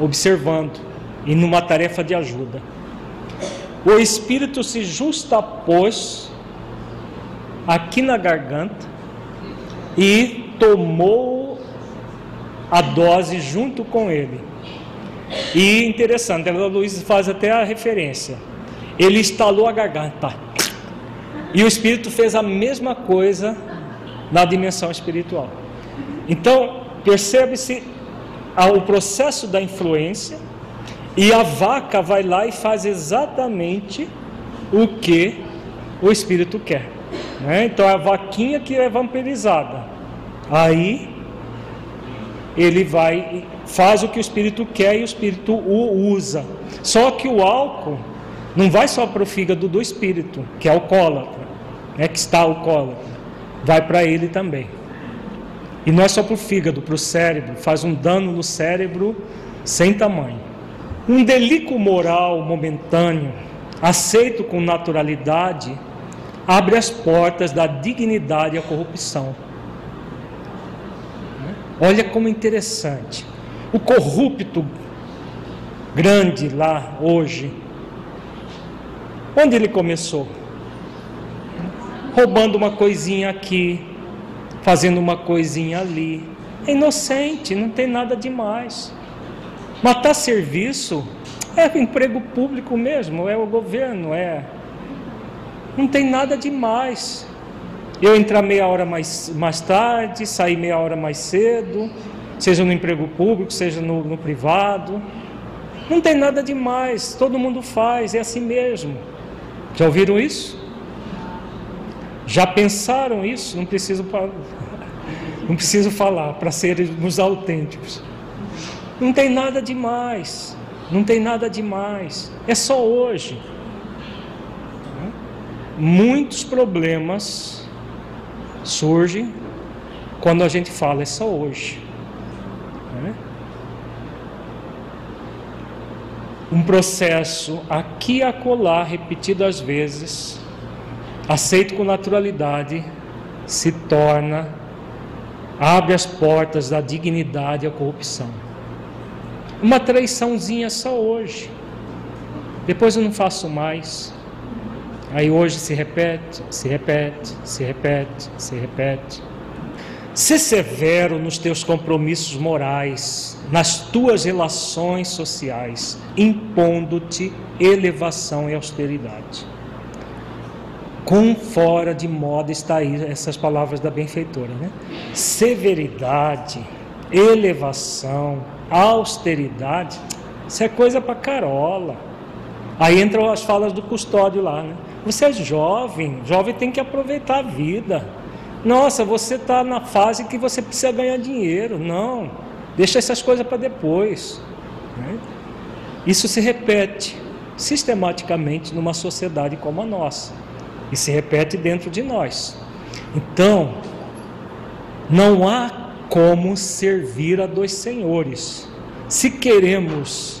observando e numa tarefa de ajuda. O espírito se justapôs aqui na garganta e tomou a dose junto com ele. E interessante, a Luiz faz até a referência. Ele instalou a garganta. E o Espírito fez a mesma coisa na dimensão espiritual. Então, percebe-se o processo da influência e a vaca vai lá e faz exatamente o que o Espírito quer. Né? Então, é a vaquinha que é vampirizada. Aí ele vai faz o que o espírito quer e o espírito o usa. Só que o álcool não vai só para o fígado do espírito, que é alcoólatra, é que está alcoólatra, vai para ele também. E não é só para o fígado, para o cérebro, faz um dano no cérebro sem tamanho. Um delito moral momentâneo, aceito com naturalidade, abre as portas da dignidade à corrupção. Olha como interessante. O corrupto grande lá hoje, onde ele começou? Roubando uma coisinha aqui, fazendo uma coisinha ali. É inocente, não tem nada demais. Matar serviço é emprego público mesmo, é o governo, é. Não tem nada demais eu entrar meia hora mais, mais tarde, sair meia hora mais cedo, seja no emprego público, seja no, no privado. Não tem nada demais, todo mundo faz, é assim mesmo. Já ouviram isso? Já pensaram isso? Não preciso, não preciso falar para sermos autênticos. Não tem nada demais. Não tem nada demais. É só hoje. Muitos problemas surgem quando a gente fala é só hoje. Um processo aqui e acolá, repetido às vezes, aceito com naturalidade, se torna, abre as portas da dignidade à corrupção. Uma traiçãozinha só hoje. Depois eu não faço mais. Aí hoje se repete, se repete, se repete, se repete. Ser severo nos teus compromissos morais, nas tuas relações sociais, impondo-te elevação e austeridade. Com fora de moda está aí essas palavras da benfeitora, né? Severidade, elevação, austeridade, isso é coisa para carola. Aí entram as falas do custódio lá, né? Você é jovem, jovem tem que aproveitar a vida. Nossa, você está na fase que você precisa ganhar dinheiro. Não, deixa essas coisas para depois. Né? Isso se repete sistematicamente numa sociedade como a nossa e se repete dentro de nós. Então, não há como servir a dois senhores. Se queremos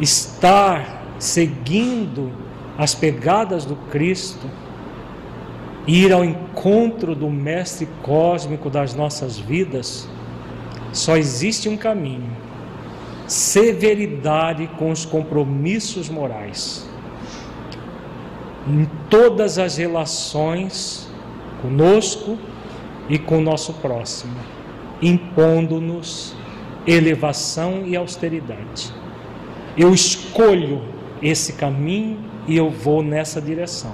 estar seguindo as pegadas do Cristo, ir ao encontro do Mestre cósmico das nossas vidas, só existe um caminho: severidade com os compromissos morais. Em todas as relações conosco e com o nosso próximo impondo-nos elevação e austeridade. Eu escolho esse caminho e eu vou nessa direção.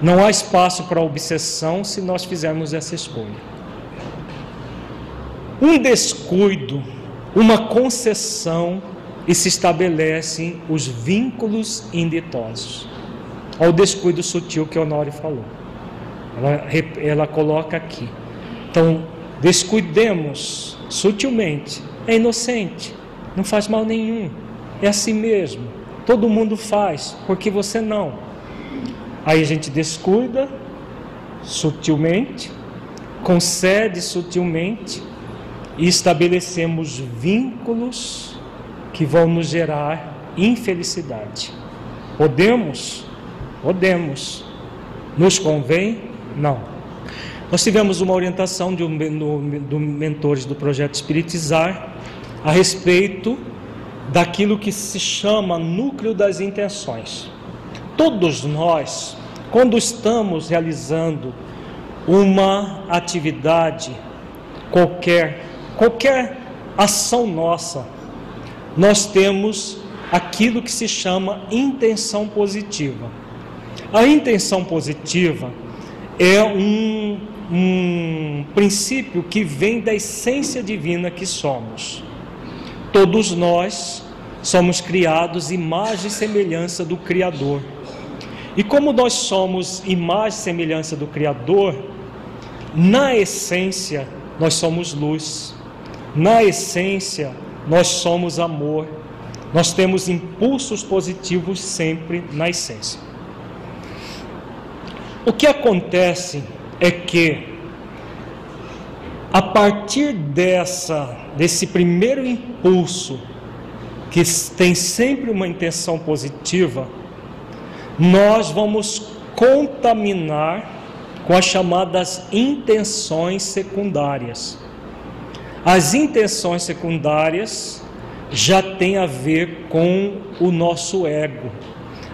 Não há espaço para obsessão se nós fizermos essa escolha. Um descuido, uma concessão e se estabelecem os vínculos inditosos. Olha o descuido sutil que Honório falou. Ela, ela coloca aqui. Então, descuidemos sutilmente, é inocente, não faz mal nenhum, é assim mesmo. Todo mundo faz, porque você não. Aí a gente descuida sutilmente, concede sutilmente e estabelecemos vínculos que vão nos gerar infelicidade. Podemos? Podemos. Nos convém? Não. Nós tivemos uma orientação de um do, do mentores do projeto Espiritizar a respeito daquilo que se chama núcleo das intenções. Todos nós, quando estamos realizando uma atividade qualquer, qualquer ação nossa, nós temos aquilo que se chama intenção positiva. A intenção positiva é um um princípio que vem da essência divina que somos. Todos nós somos criados imagem e semelhança do Criador. E como nós somos imagem e semelhança do Criador, na essência nós somos luz, na essência nós somos amor, nós temos impulsos positivos sempre na essência. O que acontece é que a partir dessa desse primeiro impulso que tem sempre uma intenção positiva, nós vamos contaminar com as chamadas intenções secundárias. As intenções secundárias já têm a ver com o nosso ego,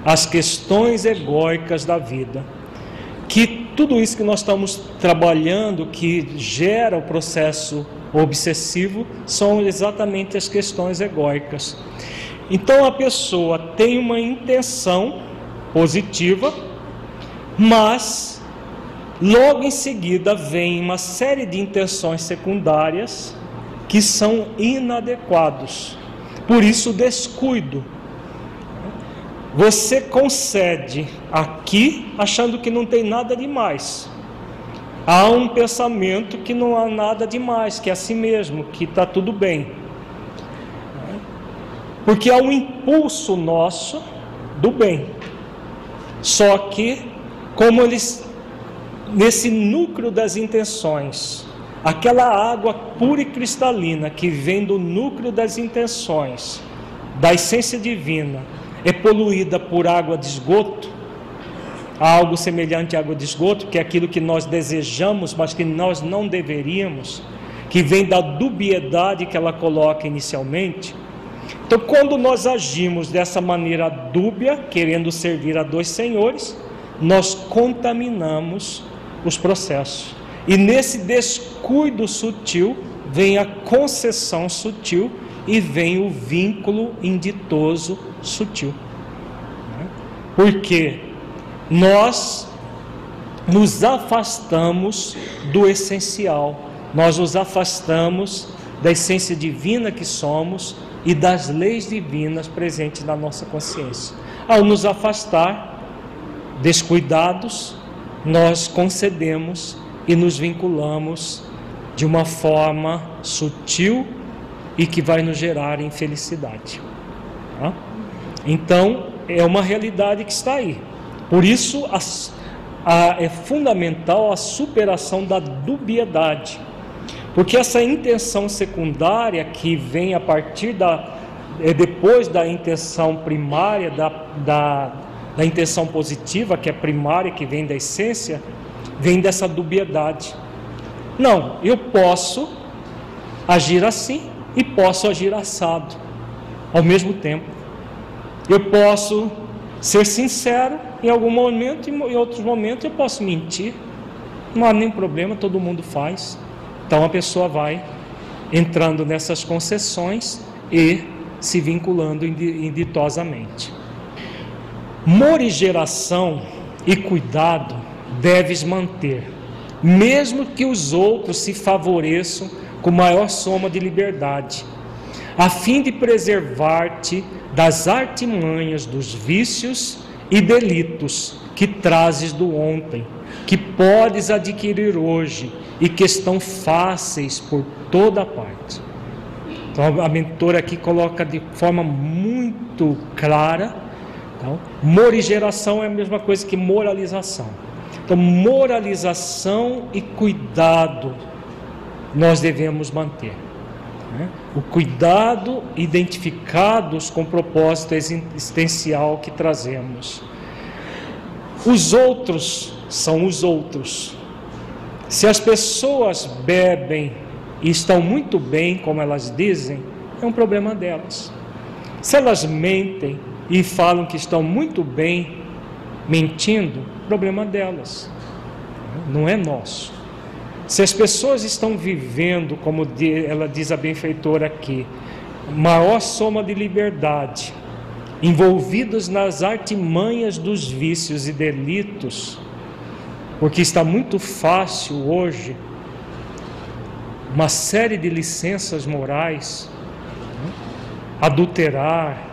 as questões egóicas da vida, que tudo isso que nós estamos trabalhando, que gera o processo obsessivo, são exatamente as questões egóicas. Então a pessoa tem uma intenção positiva, mas logo em seguida vem uma série de intenções secundárias que são inadequados. Por isso, descuido. Você concede aqui achando que não tem nada demais. Há um pensamento que não há nada demais, que é assim mesmo, que está tudo bem. Porque há um impulso nosso do bem. Só que, como eles, nesse núcleo das intenções, aquela água pura e cristalina que vem do núcleo das intenções, da essência divina, é poluída por água de esgoto, algo semelhante à água de esgoto, que é aquilo que nós desejamos, mas que nós não deveríamos, que vem da dubiedade que ela coloca inicialmente. Então, quando nós agimos dessa maneira dúbia, querendo servir a dois senhores, nós contaminamos os processos. E nesse descuido sutil vem a concessão sutil e vem o vínculo inditoso sutil. Porque nós nos afastamos do essencial, nós nos afastamos da essência divina que somos e das leis divinas presentes na nossa consciência. Ao nos afastar, descuidados, nós concedemos e nos vinculamos de uma forma sutil e que vai nos gerar infelicidade. Tá? Então, é uma realidade que está aí. Por isso, a, é fundamental a superação da dubiedade. Porque essa intenção secundária que vem a partir da. É depois da intenção primária, da, da, da intenção positiva, que é primária, que vem da essência, vem dessa dubiedade. Não, eu posso agir assim e posso agir assado ao mesmo tempo. Eu posso ser sincero em algum momento e em outros momentos eu posso mentir. Não há nenhum problema, todo mundo faz. Então a pessoa vai entrando nessas concessões e se vinculando inditosamente. Morigeração e cuidado deves manter, mesmo que os outros se favoreçam com maior soma de liberdade, a fim de preservar-te das artimanhas dos vícios e delitos que trazes do ontem, que podes adquirir hoje e que estão fáceis por toda parte. Então a mentora aqui coloca de forma muito clara, então, morigeração é a mesma coisa que moralização. Então, moralização e cuidado nós devemos manter. Né? O cuidado identificados com o propósito existencial que trazemos. Os outros são os outros. Se as pessoas bebem e estão muito bem, como elas dizem, é um problema delas. Se elas mentem e falam que estão muito bem, mentindo, problema delas, não é nosso. Se as pessoas estão vivendo, como ela diz a benfeitora aqui, maior soma de liberdade, envolvidos nas artimanhas dos vícios e delitos, porque está muito fácil hoje uma série de licenças morais, né? adulterar,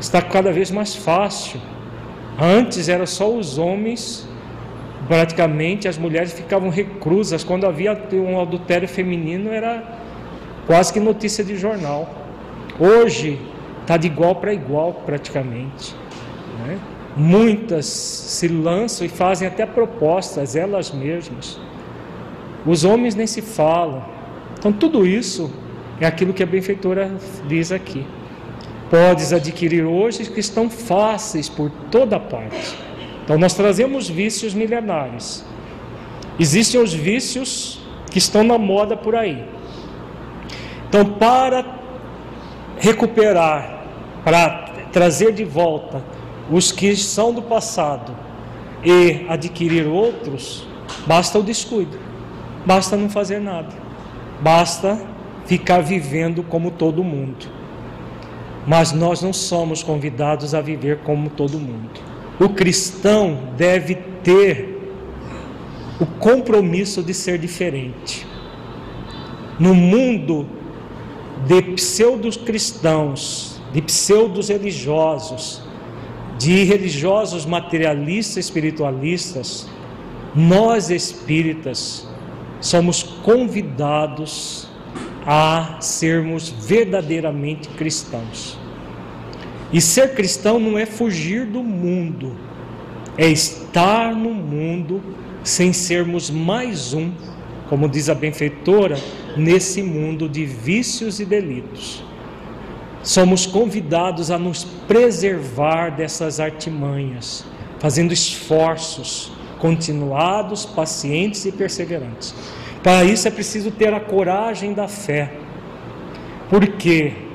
está cada vez mais fácil. Antes era só os homens, praticamente as mulheres ficavam reclusas. Quando havia um adultério feminino, era quase que notícia de jornal. Hoje está de igual para igual, praticamente. Né? Muitas se lançam e fazem até propostas, elas mesmas. Os homens nem se falam. Então, tudo isso é aquilo que a benfeitora diz aqui. Podes adquirir hoje que estão fáceis por toda parte. Então, nós trazemos vícios milenares. Existem os vícios que estão na moda por aí. Então, para recuperar, para trazer de volta os que são do passado e adquirir outros, basta o descuido, basta não fazer nada, basta ficar vivendo como todo mundo. Mas nós não somos convidados a viver como todo mundo. O cristão deve ter o compromisso de ser diferente. No mundo de pseudos cristãos, de pseudos religiosos, de religiosos materialistas espiritualistas, nós espíritas somos convidados a sermos verdadeiramente cristãos. E ser cristão não é fugir do mundo, é estar no mundo sem sermos mais um, como diz a benfeitora, nesse mundo de vícios e delitos. Somos convidados a nos preservar dessas artimanhas, fazendo esforços continuados, pacientes e perseverantes. Para isso é preciso ter a coragem da fé, porque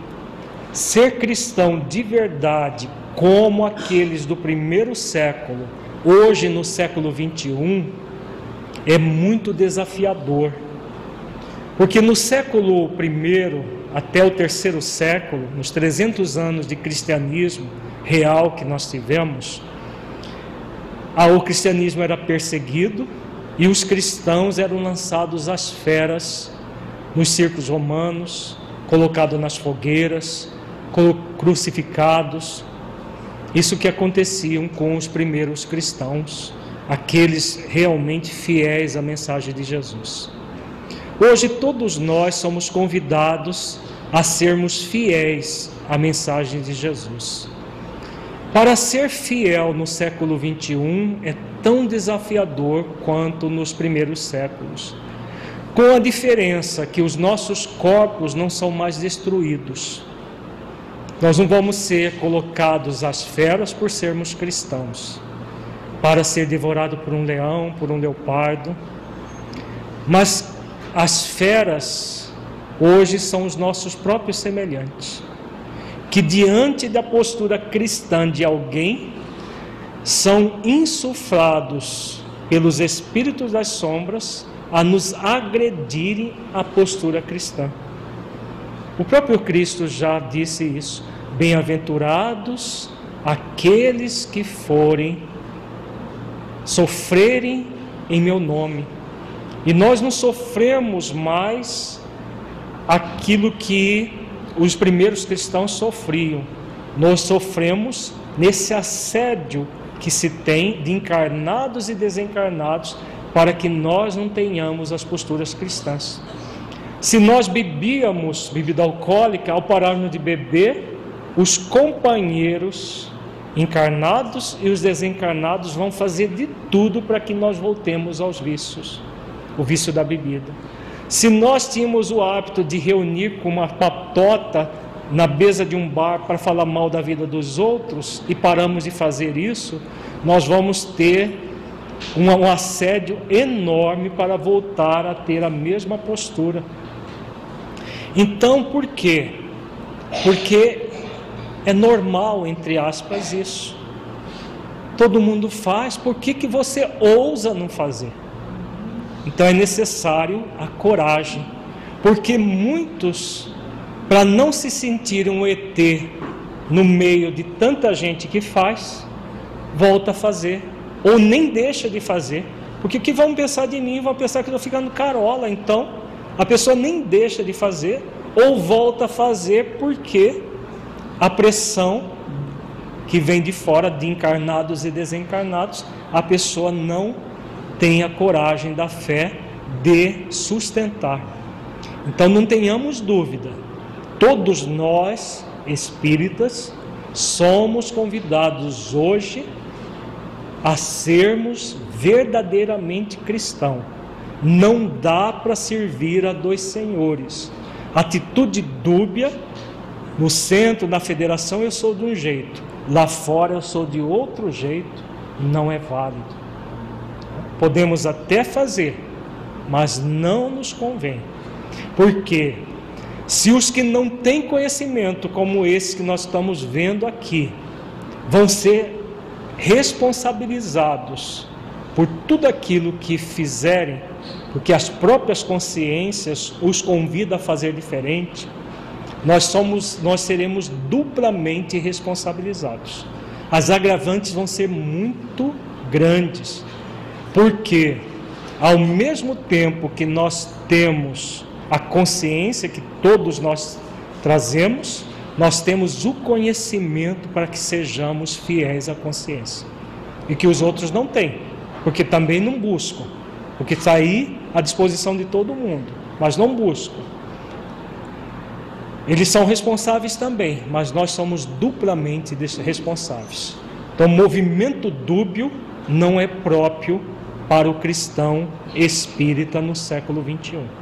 ser cristão de verdade, como aqueles do primeiro século, hoje no século 21, é muito desafiador. Porque no século I até o terceiro século, nos 300 anos de cristianismo real que nós tivemos, o cristianismo era perseguido, e os cristãos eram lançados às feras nos circos romanos, colocados nas fogueiras, crucificados. Isso que aconteciam com os primeiros cristãos, aqueles realmente fiéis à mensagem de Jesus. Hoje todos nós somos convidados a sermos fiéis à mensagem de Jesus. Para ser fiel no século 21 é tão desafiador quanto nos primeiros séculos, com a diferença que os nossos corpos não são mais destruídos. Nós não vamos ser colocados às feras por sermos cristãos, para ser devorado por um leão, por um leopardo, mas as feras hoje são os nossos próprios semelhantes que diante da postura cristã de alguém são insuflados pelos espíritos das sombras a nos agredirem a postura cristã. O próprio Cristo já disse isso. Bem-aventurados aqueles que forem sofrerem em meu nome. E nós não sofremos mais aquilo que os primeiros cristãos sofriam. Nós sofremos nesse assédio que se tem de encarnados e desencarnados para que nós não tenhamos as posturas cristãs. Se nós bebíamos bebida alcoólica, ao pararmos de beber, os companheiros encarnados e os desencarnados vão fazer de tudo para que nós voltemos aos vícios, o vício da bebida. Se nós tínhamos o hábito de reunir com uma patota na mesa de um bar para falar mal da vida dos outros e paramos de fazer isso, nós vamos ter um, assédio enorme para voltar a ter a mesma postura. Então, por quê? Porque é normal, entre aspas, isso. Todo mundo faz, por que, que você ousa não fazer? Então é necessário a coragem, porque muitos, para não se sentirem um ET no meio de tanta gente que faz, volta a fazer, ou nem deixa de fazer, porque o que vão pensar de mim? Vão pensar que eu estou ficando carola, então a pessoa nem deixa de fazer, ou volta a fazer porque a pressão que vem de fora, de encarnados e desencarnados, a pessoa não tem a coragem da fé de sustentar. Então não tenhamos dúvida, todos nós espíritas somos convidados hoje a sermos verdadeiramente cristãos. Não dá para servir a dois senhores. Atitude dúbia, no centro, na federação, eu sou de um jeito, lá fora eu sou de outro jeito, não é válido. Podemos até fazer, mas não nos convém. Porque se os que não têm conhecimento, como esse que nós estamos vendo aqui, vão ser responsabilizados por tudo aquilo que fizerem, porque as próprias consciências os convidam a fazer diferente, nós somos, nós seremos duplamente responsabilizados. As agravantes vão ser muito grandes. Porque, ao mesmo tempo que nós temos a consciência que todos nós trazemos, nós temos o conhecimento para que sejamos fiéis à consciência. E que os outros não têm, porque também não buscam. Porque está aí à disposição de todo mundo, mas não buscam. Eles são responsáveis também, mas nós somos duplamente responsáveis. Então, movimento dúbio não é próprio para o cristão espírita no século 21.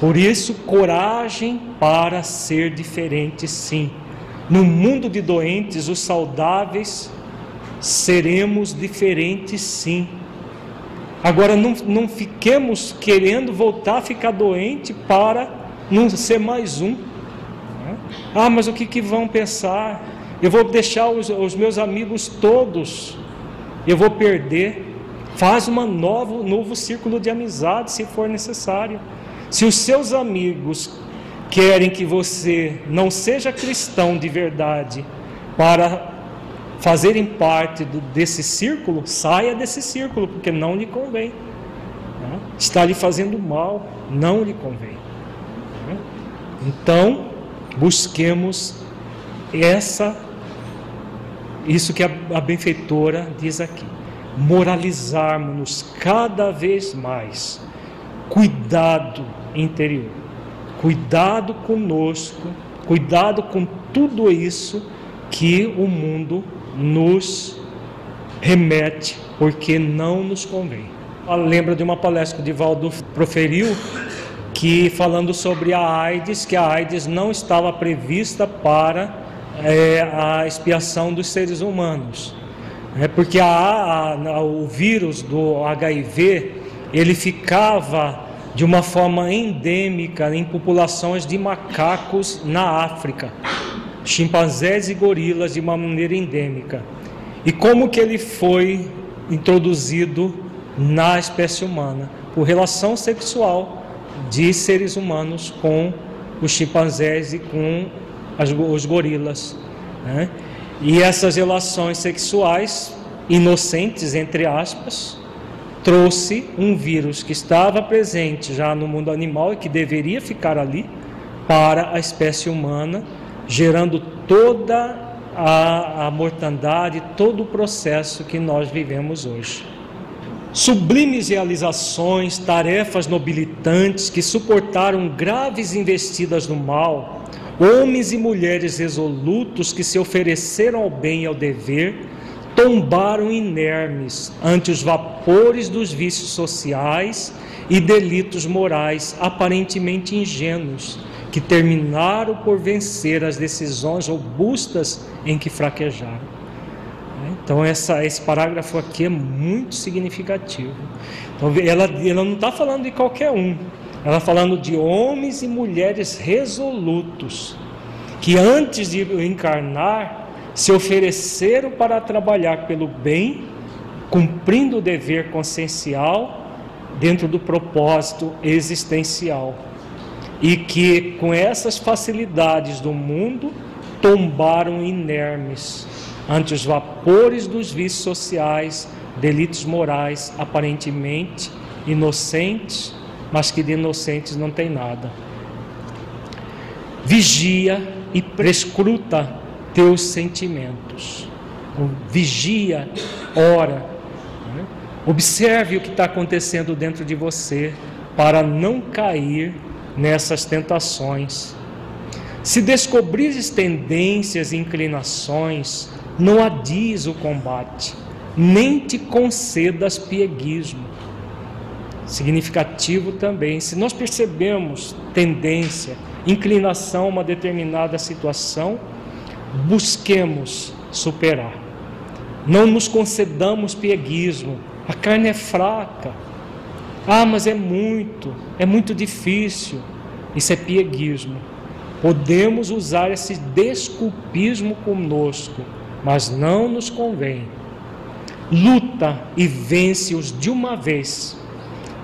Por isso, coragem para ser diferente, sim. No mundo de doentes, os saudáveis, seremos diferentes, sim. Agora, não, não fiquemos querendo voltar a ficar doente para não ser mais um. Ah, mas o que, que vão pensar? Eu vou deixar os, os meus amigos todos, eu vou perder. Faz um novo, círculo de amizade se for necessário. Se os seus amigos querem que você não seja cristão de verdade para fazerem parte do, desse círculo, saia desse círculo, porque não lhe convém. Está lhe fazendo mal, não lhe convém. Então, busquemos essa isso que a, a benfeitora diz aqui. Moralizarmos-nos cada vez mais. Cuidado interior. Cuidado conosco, cuidado com tudo isso que o mundo nos remete, porque não nos convém. Lembra de uma palestra que o Divaldo proferiu, que falando sobre a AIDS, que a AIDS não estava prevista para é, a expiação dos seres humanos. É porque a, a, o vírus do HIV ele ficava de uma forma endêmica em populações de macacos na África, chimpanzés e gorilas de uma maneira endêmica. E como que ele foi introduzido na espécie humana? Por relação sexual de seres humanos com os chimpanzés e com as, os gorilas. Né? E essas relações sexuais inocentes, entre aspas, trouxe um vírus que estava presente já no mundo animal e que deveria ficar ali para a espécie humana, gerando toda a, a mortandade, todo o processo que nós vivemos hoje. Sublimes realizações, tarefas nobilitantes que suportaram graves investidas no mal, Homens e mulheres resolutos que se ofereceram ao bem e ao dever, tombaram inermes ante os vapores dos vícios sociais e delitos morais aparentemente ingênuos, que terminaram por vencer as decisões robustas em que fraquejaram. Então, essa, esse parágrafo aqui é muito significativo. Então, ela, ela não está falando de qualquer um, ela falando de homens e mulheres resolutos, que antes de encarnar se ofereceram para trabalhar pelo bem, cumprindo o dever consciencial dentro do propósito existencial. E que com essas facilidades do mundo tombaram inermes ante os vapores dos vícios sociais, delitos morais aparentemente inocentes mas que de inocentes não tem nada. Vigia e prescruta teus sentimentos. Então, vigia, ora. Né? Observe o que está acontecendo dentro de você para não cair nessas tentações. Se descobrires tendências e inclinações, não adies o combate, nem te concedas pieguismo significativo também. Se nós percebemos tendência, inclinação a uma determinada situação, busquemos superar. Não nos concedamos pieguismo. A carne é fraca. Ah, mas é muito, é muito difícil. Isso é pieguismo. Podemos usar esse desculpismo conosco, mas não nos convém. Luta e vence-os de uma vez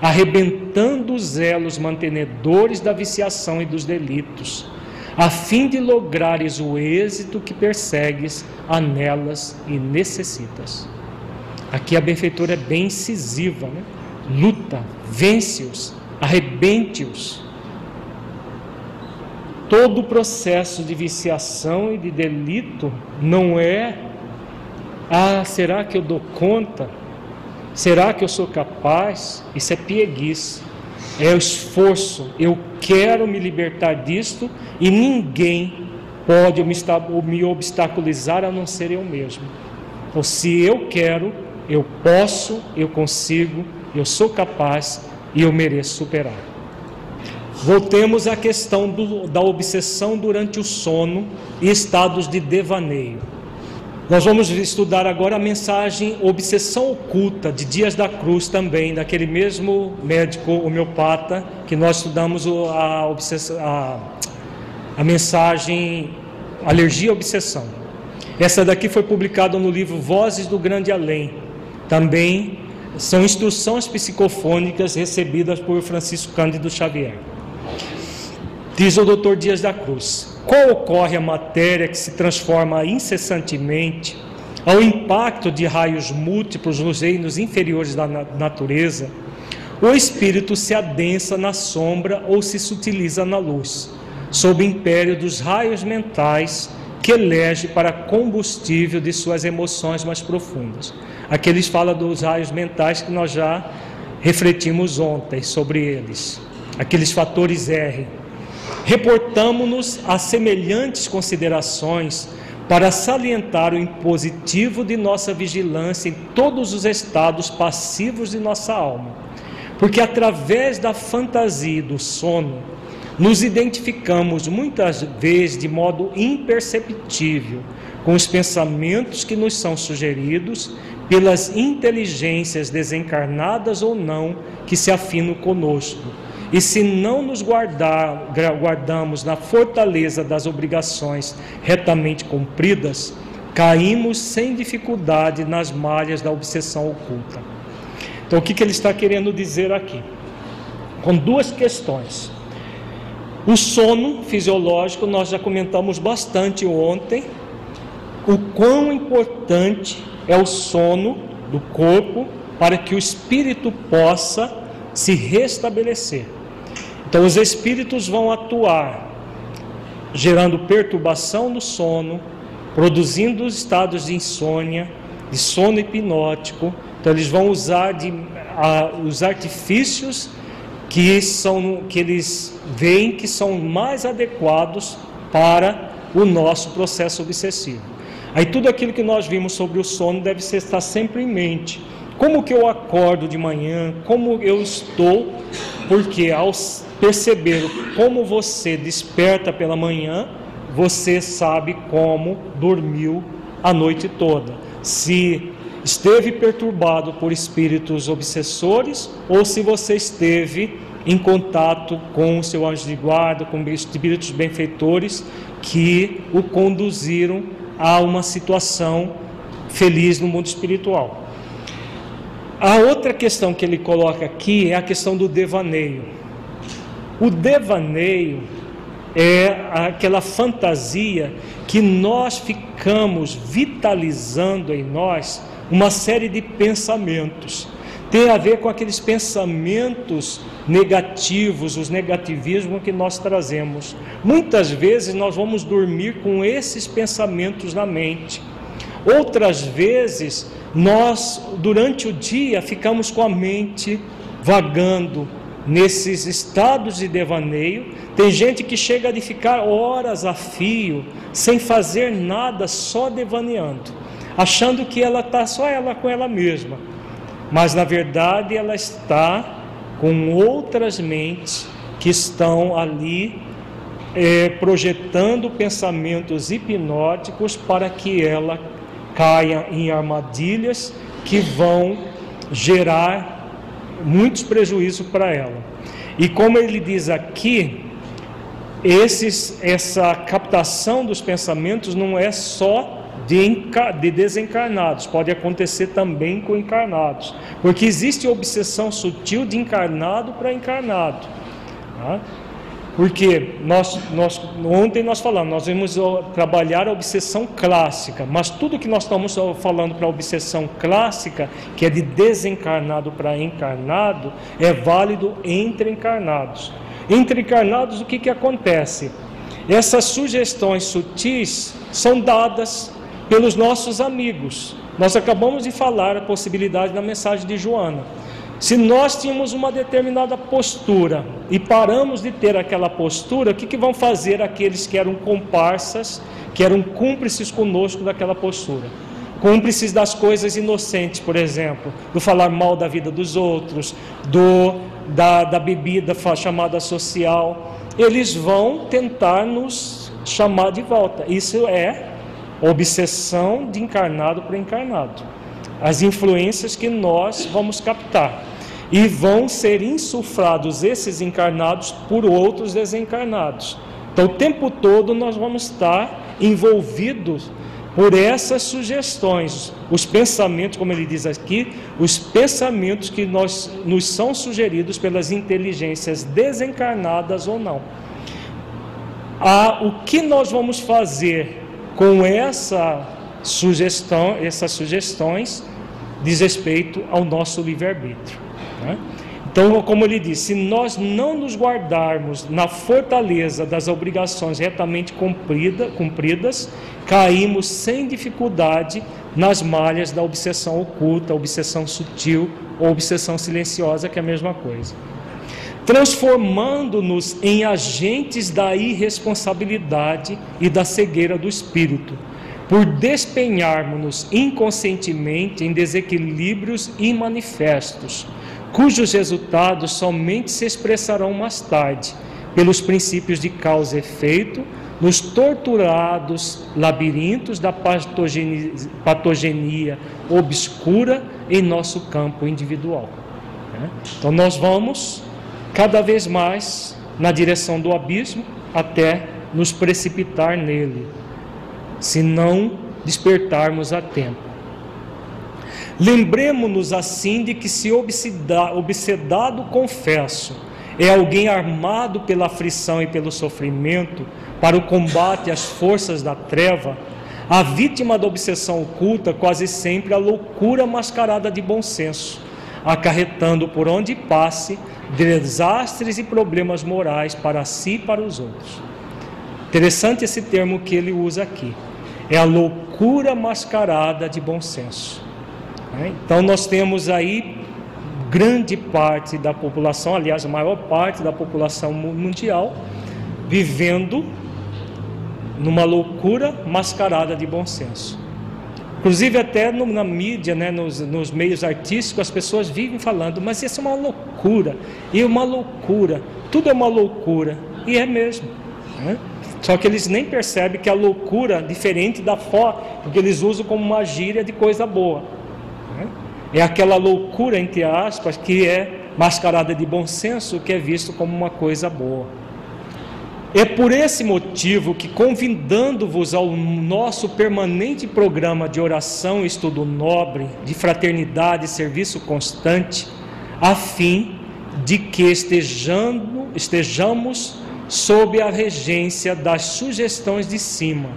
arrebentando os elos mantenedores da viciação e dos delitos, a fim de lograres o êxito que persegues, anelas e necessitas. Aqui a benfeitora é bem incisiva, né? luta, vence-os, arrebente-os. Todo o processo de viciação e de delito não é ah, será que eu dou conta? Será que eu sou capaz? Isso é pieguice. É o esforço. Eu quero me libertar disto e ninguém pode me obstaculizar a não ser eu mesmo. Então, se eu quero, eu posso, eu consigo, eu sou capaz e eu mereço superar. Voltemos à questão do, da obsessão durante o sono e estados de devaneio. Nós vamos estudar agora a mensagem Obsessão Oculta de Dias da Cruz também, daquele mesmo médico homeopata que nós estudamos a, a, a mensagem Alergia e Obsessão. Essa daqui foi publicada no livro Vozes do Grande Além. Também são instruções psicofônicas recebidas por Francisco Cândido Xavier. Diz o Dr. Dias da Cruz: qual ocorre a matéria que se transforma incessantemente ao impacto de raios múltiplos nos reinos inferiores da natureza, o espírito se adensa na sombra ou se sutiliza na luz, sob o império dos raios mentais que elege para combustível de suas emoções mais profundas. Aqui eles falam dos raios mentais que nós já refletimos ontem sobre eles, aqueles fatores R reportamos-nos a semelhantes considerações para salientar o impositivo de nossa vigilância em todos os estados passivos de nossa alma. Porque através da fantasia e do sono, nos identificamos muitas vezes de modo imperceptível com os pensamentos que nos são sugeridos pelas inteligências desencarnadas ou não que se afinam conosco e se não nos guardar, guardamos na fortaleza das obrigações retamente cumpridas, caímos sem dificuldade nas malhas da obsessão oculta. Então, o que, que ele está querendo dizer aqui? Com duas questões. O sono fisiológico, nós já comentamos bastante ontem, o quão importante é o sono do corpo para que o espírito possa se restabelecer. Então, os espíritos vão atuar, gerando perturbação no sono, produzindo estados de insônia, de sono hipnótico. Então, eles vão usar de, a, os artifícios que, são, que eles veem que são mais adequados para o nosso processo obsessivo. Aí tudo aquilo que nós vimos sobre o sono deve estar sempre em mente. Como que eu acordo de manhã? Como eu estou? Porque aos perceber como você desperta pela manhã, você sabe como dormiu a noite toda. Se esteve perturbado por espíritos obsessores ou se você esteve em contato com o seu anjo de guarda, com espíritos benfeitores que o conduziram a uma situação feliz no mundo espiritual. A outra questão que ele coloca aqui é a questão do devaneio. O devaneio é aquela fantasia que nós ficamos vitalizando em nós uma série de pensamentos. Tem a ver com aqueles pensamentos negativos, os negativismos que nós trazemos. Muitas vezes nós vamos dormir com esses pensamentos na mente. Outras vezes nós, durante o dia, ficamos com a mente vagando, nesses estados de devaneio. Tem gente que chega a ficar horas a fio, sem fazer nada, só devaneando, achando que ela está só ela com ela mesma. Mas na verdade ela está com outras mentes que estão ali é, projetando pensamentos hipnóticos para que ela caia em armadilhas que vão gerar muitos prejuízos para ela. E como ele diz aqui, esses, essa captação dos pensamentos não é só de, de, desencarnados, pode acontecer também com encarnados, porque existe obsessão sutil de encarnado para encarnado. Tá? Porque nós, nós, ontem nós falamos, nós vamos trabalhar a obsessão clássica, mas tudo que nós estamos falando para a obsessão clássica, que é de desencarnado para encarnado, é válido entre encarnados. Entre encarnados, o que, que acontece? essas sugestões sutis são dadas pelos nossos amigos. Nós acabamos de falar a possibilidade na mensagem de Joana. Se nós tínhamos uma determinada postura e paramos de ter aquela postura, o que, que vão fazer aqueles que eram comparsas, que eram cúmplices conosco daquela postura? Cúmplices das coisas inocentes, por exemplo, do falar mal da vida dos outros, do da, da bebida chamada social. Eles vão tentar nos chamar de volta. Isso é obsessão de encarnado para encarnado. As influências que nós vamos captar. E vão ser insuflados esses encarnados por outros desencarnados. Então, o tempo todo nós vamos estar envolvidos por essas sugestões, os pensamentos, como ele diz aqui, os pensamentos que nós, nos são sugeridos pelas inteligências desencarnadas ou não. Ah, o que nós vamos fazer com essa sugestão, essas sugestões diz respeito ao nosso livre-arbítrio. Né? Então, como ele disse, se nós não nos guardarmos na fortaleza das obrigações retamente cumprida, cumpridas, caímos sem dificuldade nas malhas da obsessão oculta, obsessão sutil ou obsessão silenciosa, que é a mesma coisa. Transformando-nos em agentes da irresponsabilidade e da cegueira do espírito, por despenharmos-nos inconscientemente em desequilíbrios imanifestos cujos resultados somente se expressarão mais tarde, pelos princípios de causa e efeito, nos torturados labirintos da patogenia, patogenia obscura em nosso campo individual. Né? Então, nós vamos cada vez mais na direção do abismo até nos precipitar nele, se não despertarmos a tempo. Lembremos-nos assim de que se obsedado confesso é alguém armado pela aflição e pelo sofrimento para o combate às forças da treva, a vítima da obsessão oculta quase sempre a loucura mascarada de bom senso, acarretando por onde passe desastres e problemas morais para si e para os outros. Interessante esse termo que ele usa aqui. É a loucura mascarada de bom senso. Né? Então nós temos aí grande parte da população, aliás, a maior parte da população mundial, vivendo numa loucura mascarada de bom senso. Inclusive até no, na mídia, né, nos, nos, meios artísticos, as pessoas vivem falando, mas isso é uma loucura, e uma loucura, tudo é uma loucura, e é mesmo. Né? Só que eles nem percebem que a loucura, diferente da forma, porque eles usam como uma gíria de coisa boa. É aquela loucura, entre aspas, que é mascarada de bom senso, que é visto como uma coisa boa. É por esse motivo que, convidando-vos ao nosso permanente programa de oração estudo nobre, de fraternidade e serviço constante, a fim de que estejamos, estejamos sob a regência das sugestões de cima,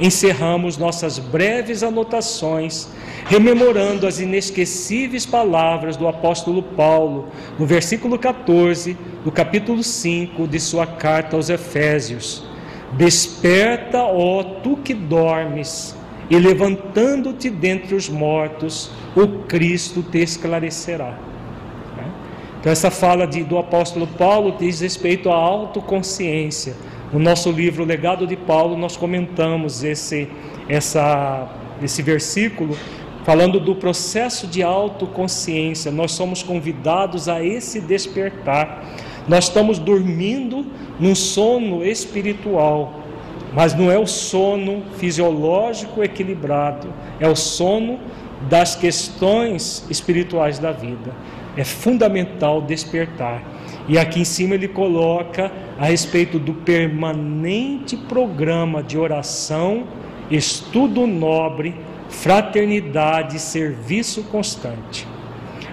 encerramos nossas breves anotações rememorando as inesquecíveis palavras do apóstolo Paulo, no versículo 14 do capítulo 5 de sua carta aos Efésios: Desperta, ó tu que dormes, e levantando-te dentre os mortos, o Cristo te esclarecerá. Então, essa fala de, do apóstolo Paulo diz respeito à autoconsciência. No nosso livro Legado de Paulo, nós comentamos esse, essa, esse versículo falando do processo de autoconsciência. Nós somos convidados a esse despertar. Nós estamos dormindo num sono espiritual, mas não é o sono fisiológico equilibrado, é o sono das questões espirituais da vida. É fundamental despertar. E aqui em cima ele coloca a respeito do permanente programa de oração, estudo nobre, fraternidade, serviço constante.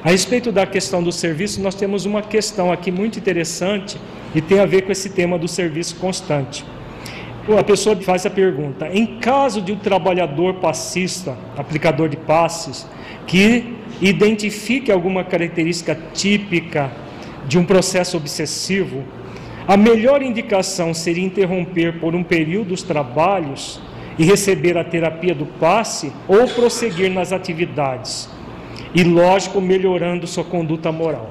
A respeito da questão do serviço, nós temos uma questão aqui muito interessante e tem a ver com esse tema do serviço constante. A pessoa faz a pergunta: em caso de um trabalhador passista, aplicador de passes, que identifique alguma característica típica de um processo obsessivo, A melhor indicação seria interromper por um período os trabalhos e receber a terapia do passe ou prosseguir nas atividades. E, lógico, melhorando sua conduta moral.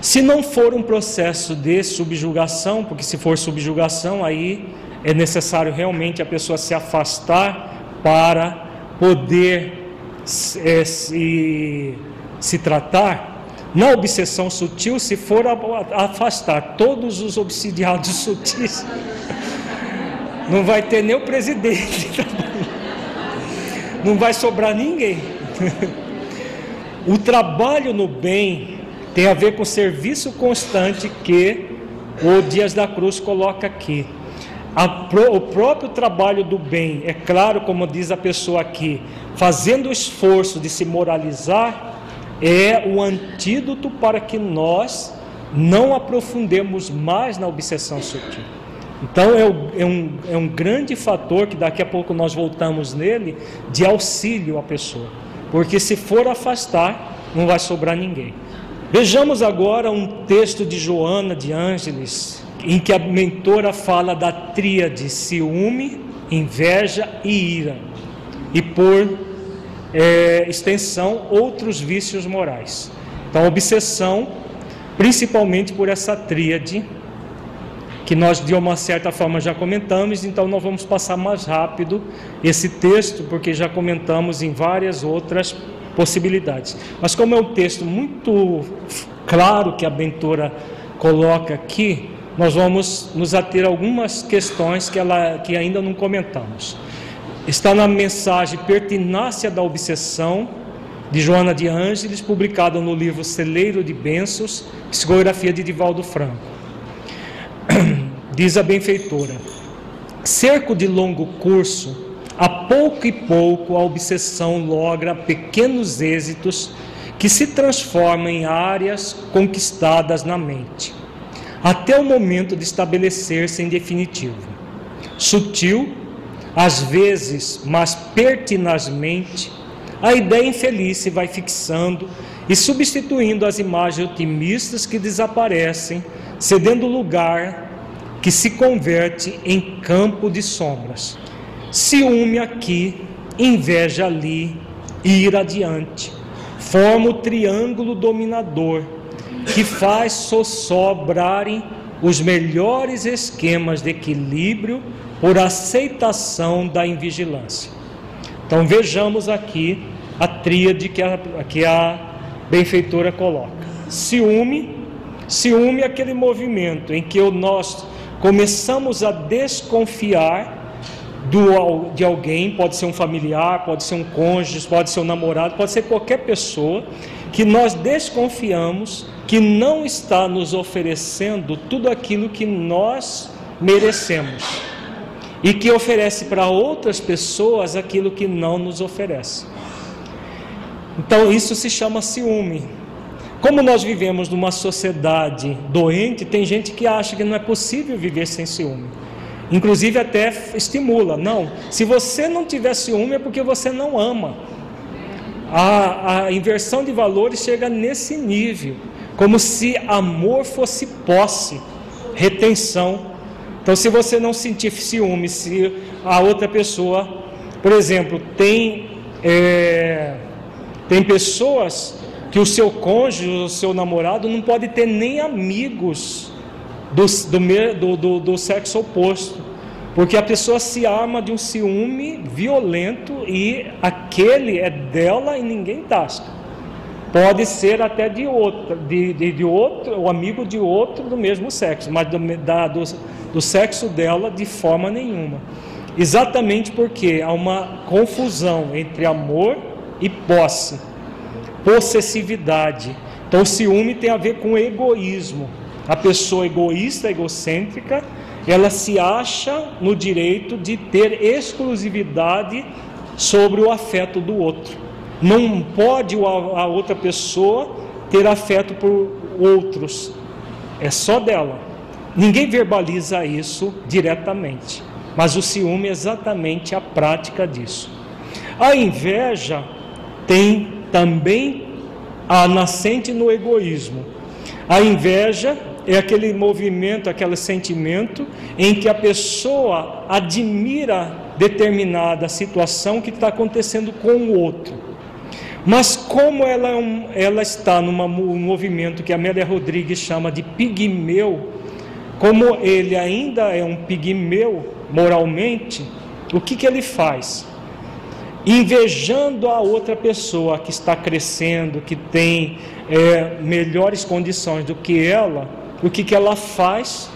Se não for um processo de subjugação, porque se for subjugação, aí é necessário realmente a pessoa se afastar para poder é, se, se tratar. Na obsessão sutil, se for afastar todos os obsidiados [laughs] sutis, não vai ter nem o presidente, não vai sobrar ninguém. O trabalho no bem tem a ver com o serviço constante que o Dias da Cruz coloca aqui. Pro, o próprio trabalho do bem, é claro, como diz a pessoa aqui, fazendo o esforço de se moralizar, é o antídoto para que nós não aprofundemos mais na obsessão sutil. Então é, é, um, é um grande fator que daqui a pouco nós voltamos nele de auxílio à pessoa. Porque se for afastar, não vai sobrar ninguém. Vejamos agora um texto de Joana de Ângeles, em que a mentora fala da tríade ciúme, inveja e ira. E por é, extensão, outros vícios morais. Então, obsessão, principalmente por essa tríade que nós de uma certa forma já comentamos, então nós vamos passar mais rápido esse texto, porque já comentamos em várias outras possibilidades. Mas como é um texto muito claro que a Bentora coloca aqui, nós vamos nos ater a algumas questões que, ela, que ainda não comentamos. Está na mensagem Pertinácia da Obsessão, de Joana de Ângeles, publicada no livro Celeiro de Bênçãos, psicografia de Divaldo Franco. [clears throat] Diz a benfeitora: cerco de longo curso, a pouco e pouco a obsessão logra pequenos êxitos que se transformam em áreas conquistadas na mente, até o momento de estabelecer-se em definitivo. Sutil, às vezes, mas pertinazmente, a ideia infeliz se vai fixando e substituindo as imagens otimistas que desaparecem, cedendo lugar que se converte em campo de sombras. Ciúme aqui, inveja ali, ira adiante. Forma o triângulo dominador que faz sobrarem os melhores esquemas de equilíbrio por aceitação da invigilância. Então vejamos aqui a tríade que a, que a benfeitora coloca. Ciúme, ciúme é aquele movimento em que nosso começamos a desconfiar do, de alguém, pode ser um familiar, pode ser um cônjuge, pode ser um namorado, pode ser qualquer pessoa, que nós desconfiamos que não está nos oferecendo tudo aquilo que nós merecemos e que oferece para outras pessoas aquilo que não nos oferece. Então isso se chama ciúme. Como nós vivemos numa sociedade doente, tem gente que acha que não é possível viver sem ciúme. Inclusive até estimula. Não, se você não tiver ciúme é porque você não ama. A, a inversão de valores chega nesse nível, como se amor fosse posse, retenção. Então, se você não sentir ciúme, se a outra pessoa, por exemplo, tem, é, tem pessoas que o seu cônjuge, o seu namorado não pode ter nem amigos do, do, do, do sexo oposto, porque a pessoa se arma de um ciúme violento e aquele é dela e ninguém tasca. Pode ser até de outro, de, de, de outro, o amigo de outro do mesmo sexo, mas do, da, do, do sexo dela de forma nenhuma. Exatamente porque há uma confusão entre amor e posse possessividade. Então, ciúme tem a ver com egoísmo. A pessoa egoísta, egocêntrica, ela se acha no direito de ter exclusividade sobre o afeto do outro. Não pode a outra pessoa ter afeto por outros, é só dela. Ninguém verbaliza isso diretamente, mas o ciúme é exatamente a prática disso. A inveja tem também a nascente no egoísmo. A inveja é aquele movimento, aquele sentimento em que a pessoa admira determinada situação que está acontecendo com o outro. Mas como ela, é ela está num movimento que a Amélia Rodrigues chama de pigmeu, como ele ainda é um pigmeu moralmente, o que, que ele faz? Invejando a outra pessoa que está crescendo, que tem é, melhores condições do que ela, o que, que ela faz?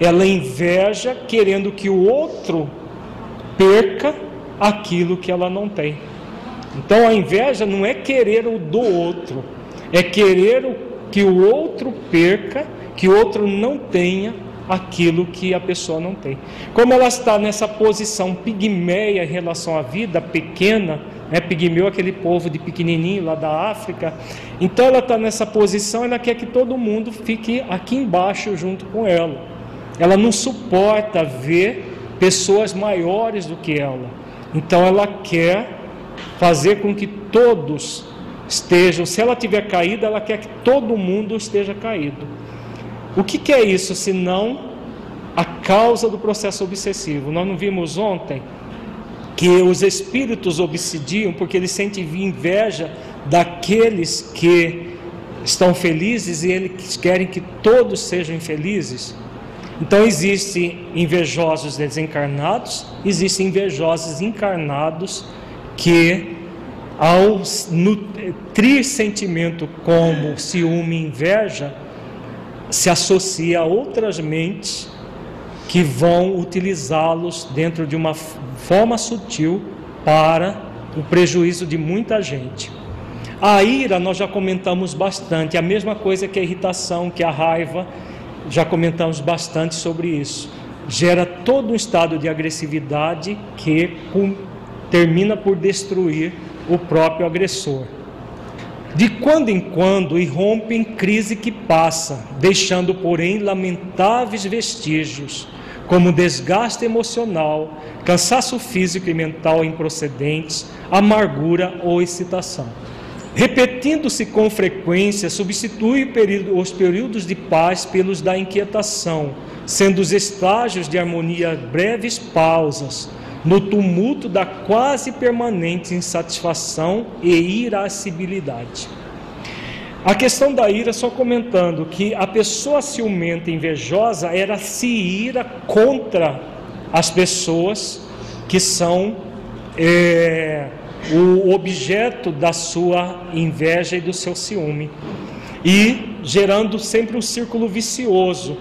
Ela inveja, querendo que o outro perca aquilo que ela não tem. Então a inveja não é querer o do outro, é querer que o outro perca, que o outro não tenha aquilo que a pessoa não tem. Como ela está nessa posição pigmeia em relação à vida pequena, né, pigmeu aquele povo de pequenininho lá da África, então ela está nessa posição, ela quer que todo mundo fique aqui embaixo junto com ela. Ela não suporta ver pessoas maiores do que ela. Então ela quer fazer com que todos estejam, se ela tiver caído, ela quer que todo mundo esteja caído. O que, que é isso senão a causa do processo obsessivo? Nós não vimos ontem que os espíritos obsidiam porque eles sentem inveja daqueles que estão felizes e eles querem que todos sejam infelizes. Então existem invejosos desencarnados, existem invejosos encarnados que ao nutrir sentimento como ciúme e inveja, se associa a outras mentes que vão utilizá-los dentro de uma forma sutil para o prejuízo de muita gente. A ira nós já comentamos bastante, a mesma coisa que a irritação, que a raiva, já comentamos bastante sobre isso. Gera todo um estado de agressividade que termina por destruir o próprio agressor. De quando em quando irrompe em crise que passa, deixando, porém, lamentáveis vestígios, como desgaste emocional, cansaço físico e mental improcedentes, amargura ou excitação. Repetindo-se com frequência, substitui os períodos de paz pelos da inquietação, sendo os estágios de harmonia breves pausas, no tumulto da quase permanente insatisfação e irascibilidade. A questão da ira, só comentando que a pessoa ciumenta e invejosa era se ira contra as pessoas que são é, o objeto da sua inveja e do seu ciúme, e gerando sempre um círculo vicioso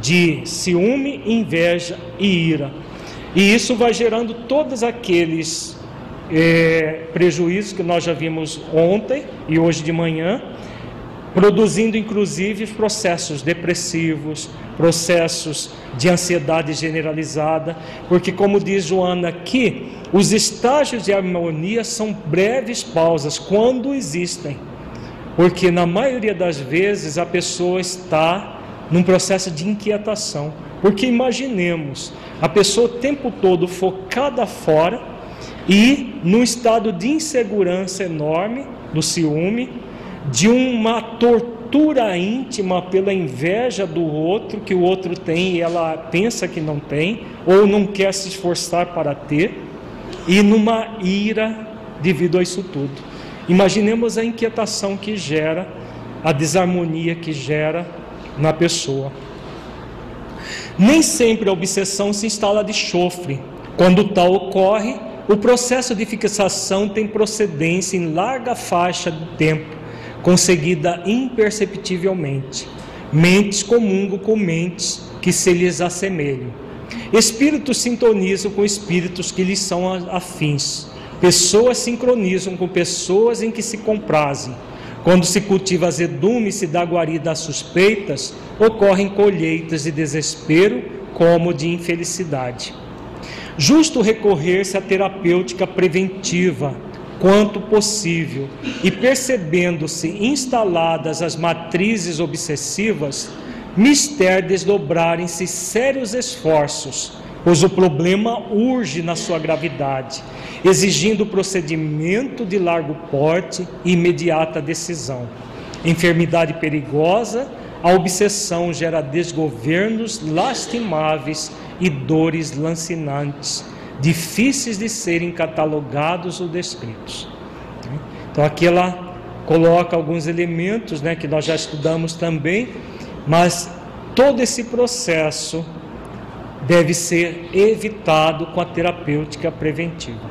de ciúme, inveja e ira. E isso vai gerando todos aqueles é, prejuízos que nós já vimos ontem e hoje de manhã, produzindo inclusive processos depressivos, processos de ansiedade generalizada, porque, como diz Joana aqui, os estágios de harmonia são breves pausas, quando existem, porque na maioria das vezes a pessoa está num processo de inquietação. Porque imaginemos a pessoa o tempo todo focada fora e num estado de insegurança enorme, do ciúme, de uma tortura íntima pela inveja do outro que o outro tem e ela pensa que não tem ou não quer se esforçar para ter e numa ira devido a isso tudo. Imaginemos a inquietação que gera, a desarmonia que gera na pessoa. Nem sempre a obsessão se instala de chofre. Quando tal ocorre, o processo de fixação tem procedência em larga faixa de tempo, conseguida imperceptivelmente. Mentes comungam com mentes que se lhes assemelham. Espíritos sintonizam com espíritos que lhes são afins. Pessoas sincronizam com pessoas em que se comprazem. Quando se cultiva azedume e se dá guarida às suspeitas, ocorrem colheitas de desespero como de infelicidade. Justo recorrer-se à terapêutica preventiva, quanto possível, e percebendo-se instaladas as matrizes obsessivas, mister desdobrarem-se sérios esforços, pois o problema urge na sua gravidade, exigindo procedimento de largo porte e imediata decisão. Enfermidade perigosa a obsessão gera desgovernos lastimáveis e dores lancinantes, difíceis de serem catalogados ou descritos. Então aqui ela coloca alguns elementos né, que nós já estudamos também, mas todo esse processo deve ser evitado com a terapêutica preventiva.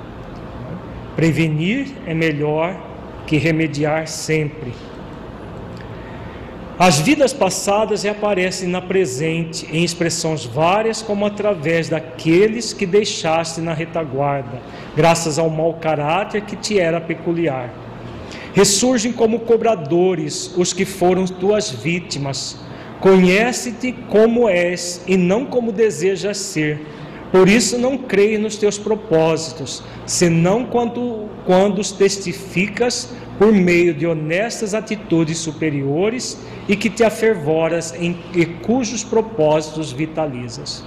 Prevenir é melhor que remediar sempre. As vidas passadas reaparecem na presente em expressões várias, como através daqueles que deixaste na retaguarda, graças ao mau caráter que te era peculiar. Ressurgem como cobradores os que foram tuas vítimas. Conhece-te como és e não como desejas ser. Por isso não creio nos teus propósitos, senão quando, quando os testificas por meio de honestas atitudes superiores e que te afervoras em e cujos propósitos vitalizas.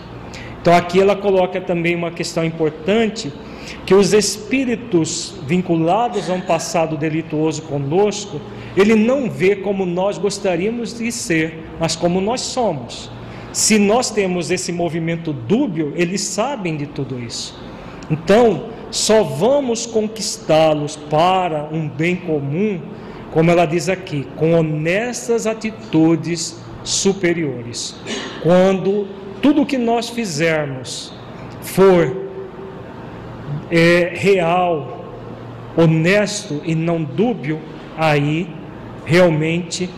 Então aqui ela coloca também uma questão importante que os espíritos vinculados a um passado delituoso conosco, ele não vê como nós gostaríamos de ser, mas como nós somos. Se nós temos esse movimento dúbio, eles sabem de tudo isso. Então, só vamos conquistá-los para um bem comum, como ela diz aqui, com honestas atitudes superiores. Quando tudo que nós fizermos for é, real, honesto e não dúbio, aí realmente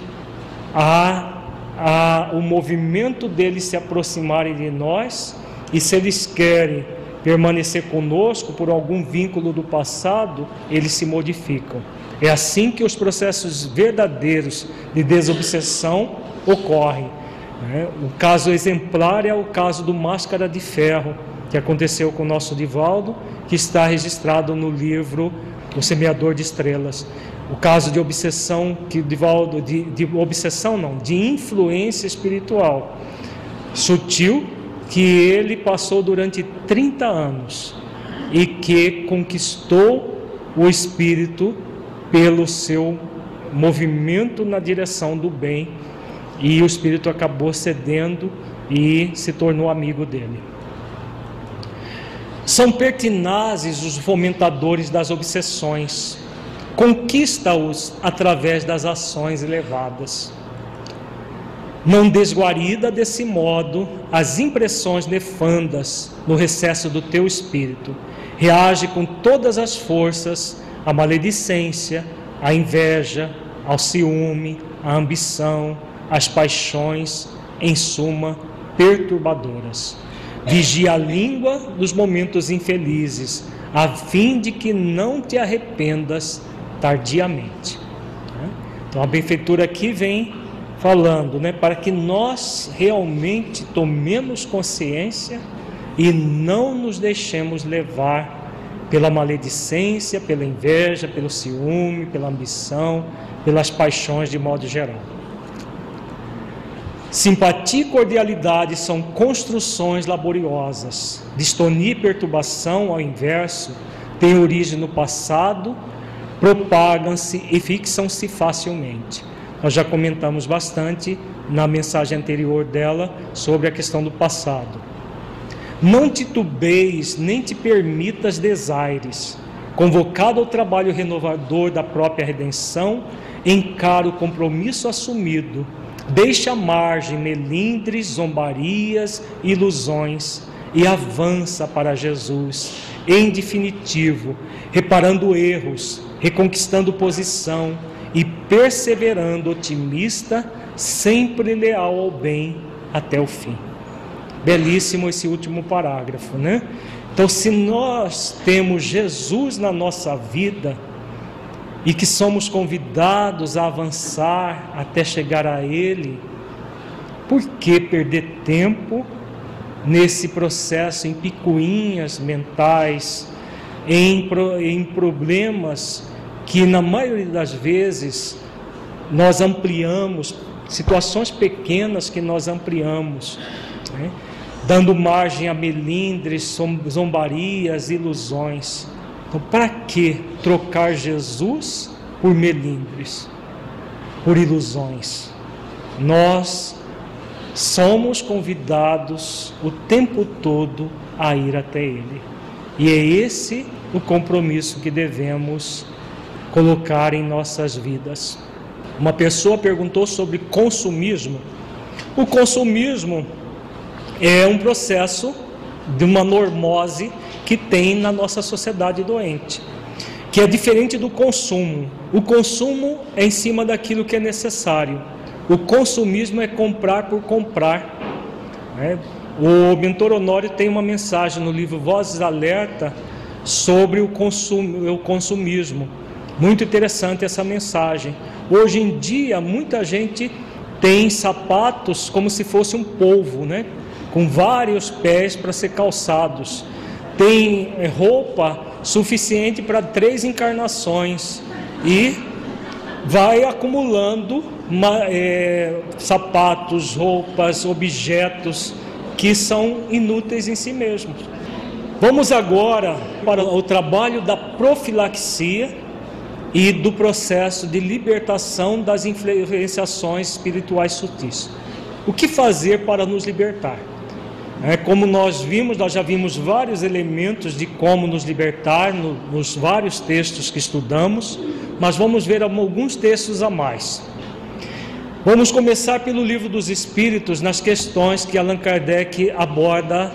há, há o movimento deles se aproximarem de nós e se eles querem permanecer conosco por algum vínculo do passado, eles se modificam. É assim que os processos verdadeiros de desobsessão ocorrem. Né? O caso exemplar é o caso do Máscara de Ferro, que aconteceu com o nosso Divaldo, que está registrado no livro O Semeador de Estrelas. O caso de obsessão, que Divaldo, de, de obsessão não, de influência espiritual sutil que ele passou durante 30 anos e que conquistou o espírito pelo seu movimento na direção do bem e o espírito acabou cedendo e se tornou amigo dele. São pertinazes os fomentadores das obsessões, conquista-os através das ações elevadas. Não desguarida desse modo as impressões nefandas no recesso do teu espírito. Reage com todas as forças à maledicência, à inveja, ao ciúme, à ambição, às paixões, em suma, perturbadoras. Vigia a língua dos momentos infelizes, a fim de que não te arrependas tardiamente. Então a benfeitura aqui vem falando, né, para que nós realmente tomemos consciência e não nos deixemos levar pela maledicência, pela inveja, pelo ciúme, pela ambição, pelas paixões de modo geral. Simpatia e cordialidade são construções laboriosas. Distonia e perturbação, ao inverso, têm origem no passado, propagam-se e fixam-se facilmente. Nós já comentamos bastante na mensagem anterior dela sobre a questão do passado. Não titubeis, nem te permitas desaires. Convocado ao trabalho renovador da própria redenção, encara o compromisso assumido. Deixa margem melindres, zombarias, ilusões e avança para Jesus, em definitivo, reparando erros, reconquistando posição, e perseverando otimista, sempre leal ao bem até o fim. Belíssimo esse último parágrafo, né? Então, se nós temos Jesus na nossa vida e que somos convidados a avançar até chegar a Ele, por que perder tempo nesse processo em picuinhas mentais, em, em problemas que na maioria das vezes nós ampliamos, situações pequenas que nós ampliamos, né? dando margem a melindres, zombarias, ilusões. Então, para que trocar Jesus por melindres, por ilusões? nós somos convidados o tempo todo a ir até Ele. E é esse o compromisso que devemos colocar em nossas vidas. Uma pessoa perguntou sobre consumismo. O consumismo é um processo de uma normose que tem na nossa sociedade doente, que é diferente do consumo. O consumo é em cima daquilo que é necessário. O consumismo é comprar por comprar. Né? O mentor Honório tem uma mensagem no livro Vozes Alerta sobre o, consumo, o consumismo. Muito interessante essa mensagem. Hoje em dia, muita gente tem sapatos como se fosse um polvo, né? com vários pés para ser calçados. Tem eh, roupa suficiente para três encarnações e vai acumulando é, sapatos, roupas, objetos que são inúteis em si mesmos. Vamos agora para o trabalho da profilaxia e do processo de libertação das influenciações espirituais sutis. O que fazer para nos libertar? É, como nós vimos, nós já vimos vários elementos de como nos libertar no, nos vários textos que estudamos, mas vamos ver alguns textos a mais. Vamos começar pelo livro dos Espíritos, nas questões que Allan Kardec aborda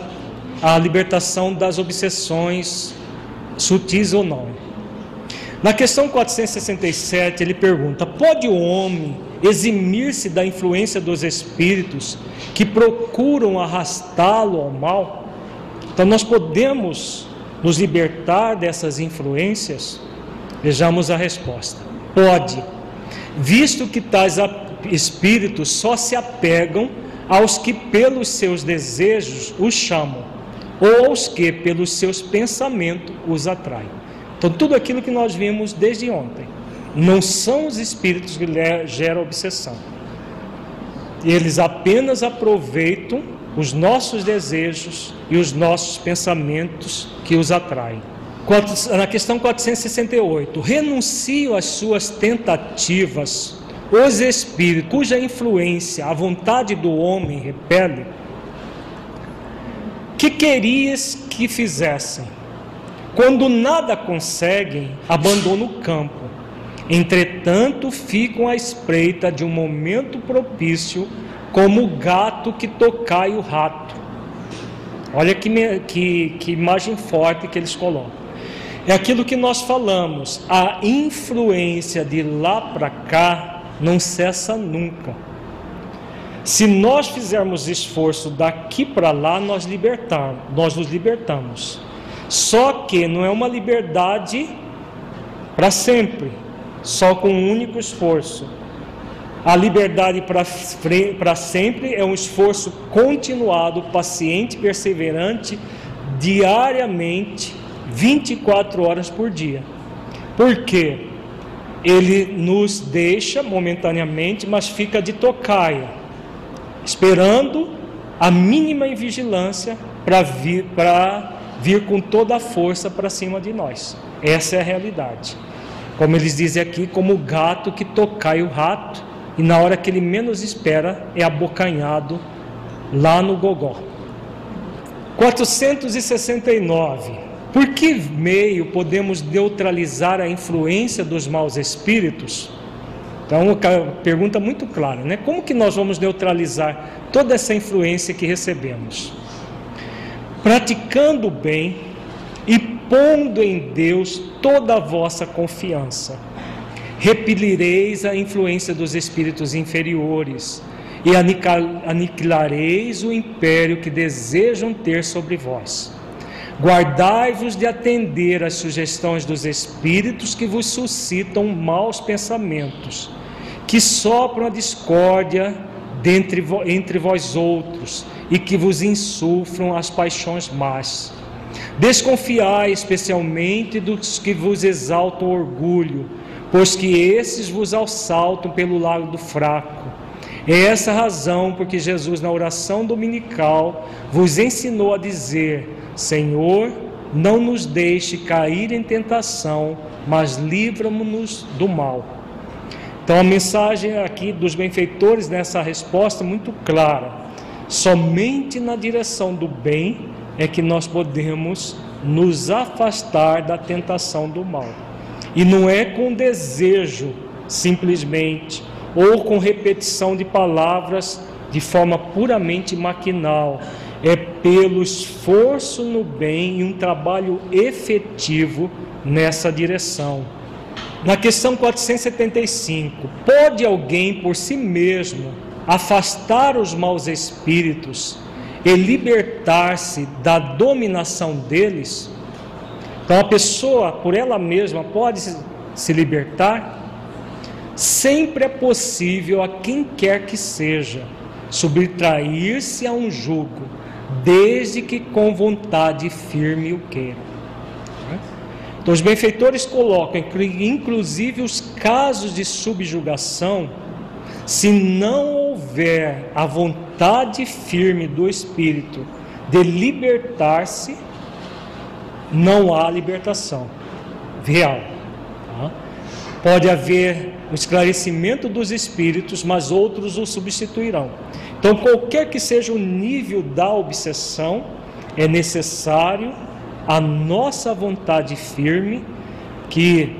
a libertação das obsessões sutis ou não. Na questão 467, ele pergunta: pode o homem eximir-se da influência dos espíritos que procuram arrastá-lo ao mal? Então, nós podemos nos libertar dessas influências? Vejamos a resposta: pode, visto que tais espíritos só se apegam aos que, pelos seus desejos, os chamam, ou aos que, pelos seus pensamentos, os atraem. Então, tudo aquilo que nós vimos desde ontem não são os espíritos que geram obsessão. Eles apenas aproveitam os nossos desejos e os nossos pensamentos que os atraem. Na questão 468, renuncio às suas tentativas, os espíritos cuja influência a vontade do homem repele, que querias que fizessem? Quando nada conseguem, abandonam o campo. Entretanto, ficam à espreita de um momento propício, como o gato que tocai o rato. Olha que, que, que imagem forte que eles colocam. É aquilo que nós falamos, a influência de lá para cá não cessa nunca. Se nós fizermos esforço daqui para lá, nós libertarmos, nós nos libertamos. Só que não é uma liberdade para sempre, só com um único esforço. A liberdade para sempre é um esforço continuado, paciente, perseverante, diariamente, 24 horas por dia. Por quê? Ele nos deixa momentaneamente, mas fica de tocaia, esperando a mínima vigilância para vir vir com toda a força para cima de nós. Essa é a realidade. Como eles dizem aqui, como o gato que tocai o rato e na hora que ele menos espera é abocanhado lá no gogó. 469. Por que meio podemos neutralizar a influência dos maus espíritos? Então, uma pergunta muito clara, né? Como que nós vamos neutralizar toda essa influência que recebemos? praticando o bem e pondo em Deus toda a vossa confiança. Repelireis a influência dos espíritos inferiores e aniquilareis o império que desejam ter sobre vós. Guardai-vos de atender às sugestões dos espíritos que vos suscitam maus pensamentos, que sopram a discórdia entre vós outros e que vos insufram as paixões más. Desconfiai especialmente dos que vos exaltam orgulho, pois que esses vos assaltam pelo lado do fraco. É essa razão porque Jesus, na oração dominical, vos ensinou a dizer: Senhor, não nos deixe cair em tentação, mas livra-nos do mal. Então a mensagem aqui dos benfeitores nessa resposta é muito clara. Somente na direção do bem é que nós podemos nos afastar da tentação do mal. E não é com desejo, simplesmente, ou com repetição de palavras de forma puramente maquinal, é pelo esforço no bem e um trabalho efetivo nessa direção. Na questão 475, pode alguém por si mesmo afastar os maus espíritos e libertar-se da dominação deles? Então a pessoa por ela mesma pode se libertar? Sempre é possível a quem quer que seja subtrair-se a um jugo, desde que com vontade firme o queira. Então, os benfeitores colocam, inclusive, os casos de subjugação, se não houver a vontade firme do espírito de libertar-se, não há libertação real. Tá? Pode haver o esclarecimento dos espíritos, mas outros o substituirão. Então, qualquer que seja o nível da obsessão, é necessário a nossa vontade firme, que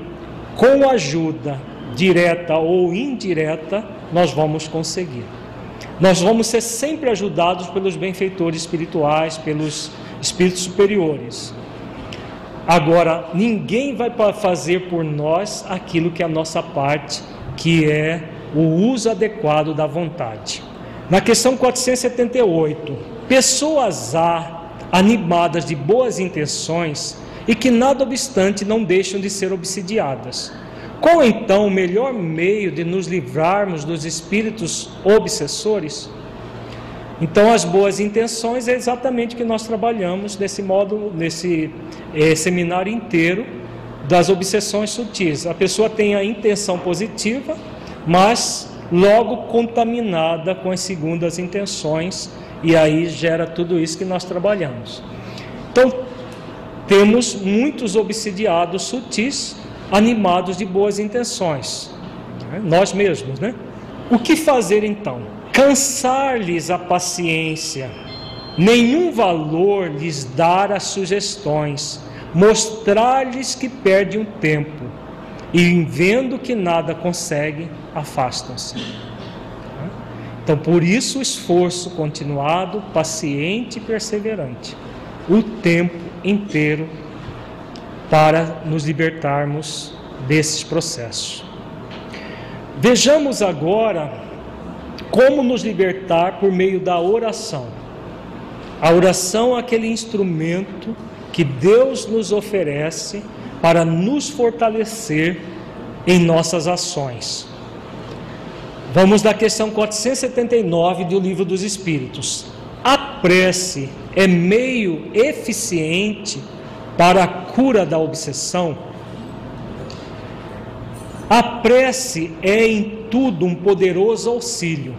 com ajuda direta ou indireta, nós vamos conseguir. Nós vamos ser sempre ajudados pelos benfeitores espirituais, pelos espíritos superiores. Agora, ninguém vai fazer por nós aquilo que é a nossa parte, que é o uso adequado da vontade. Na questão 478, pessoas há animadas de boas intenções e que, nada obstante, não deixam de ser obsidiadas. Qual então o melhor meio de nos livrarmos dos espíritos obsessores? Então, as boas intenções é exatamente o que nós trabalhamos nesse modo, nesse eh, seminário inteiro das obsessões sutis. A pessoa tem a intenção positiva, mas logo contaminada com as segundas intenções, e aí gera tudo isso que nós trabalhamos. Então, temos muitos obsidiados sutis, animados de boas intenções, né? nós mesmos, né? O que fazer então? cansar-lhes a paciência, nenhum valor lhes dar as sugestões, mostrar-lhes que perde um tempo, e vendo que nada consegue, afastam-se. Então, por isso o esforço continuado, paciente e perseverante, o tempo inteiro para nos libertarmos desses processos. Vejamos agora como nos libertar por meio da oração? A oração é aquele instrumento que Deus nos oferece para nos fortalecer em nossas ações. Vamos da questão 479 do Livro dos Espíritos. A prece é meio eficiente para a cura da obsessão? A prece é em tudo um poderoso auxílio,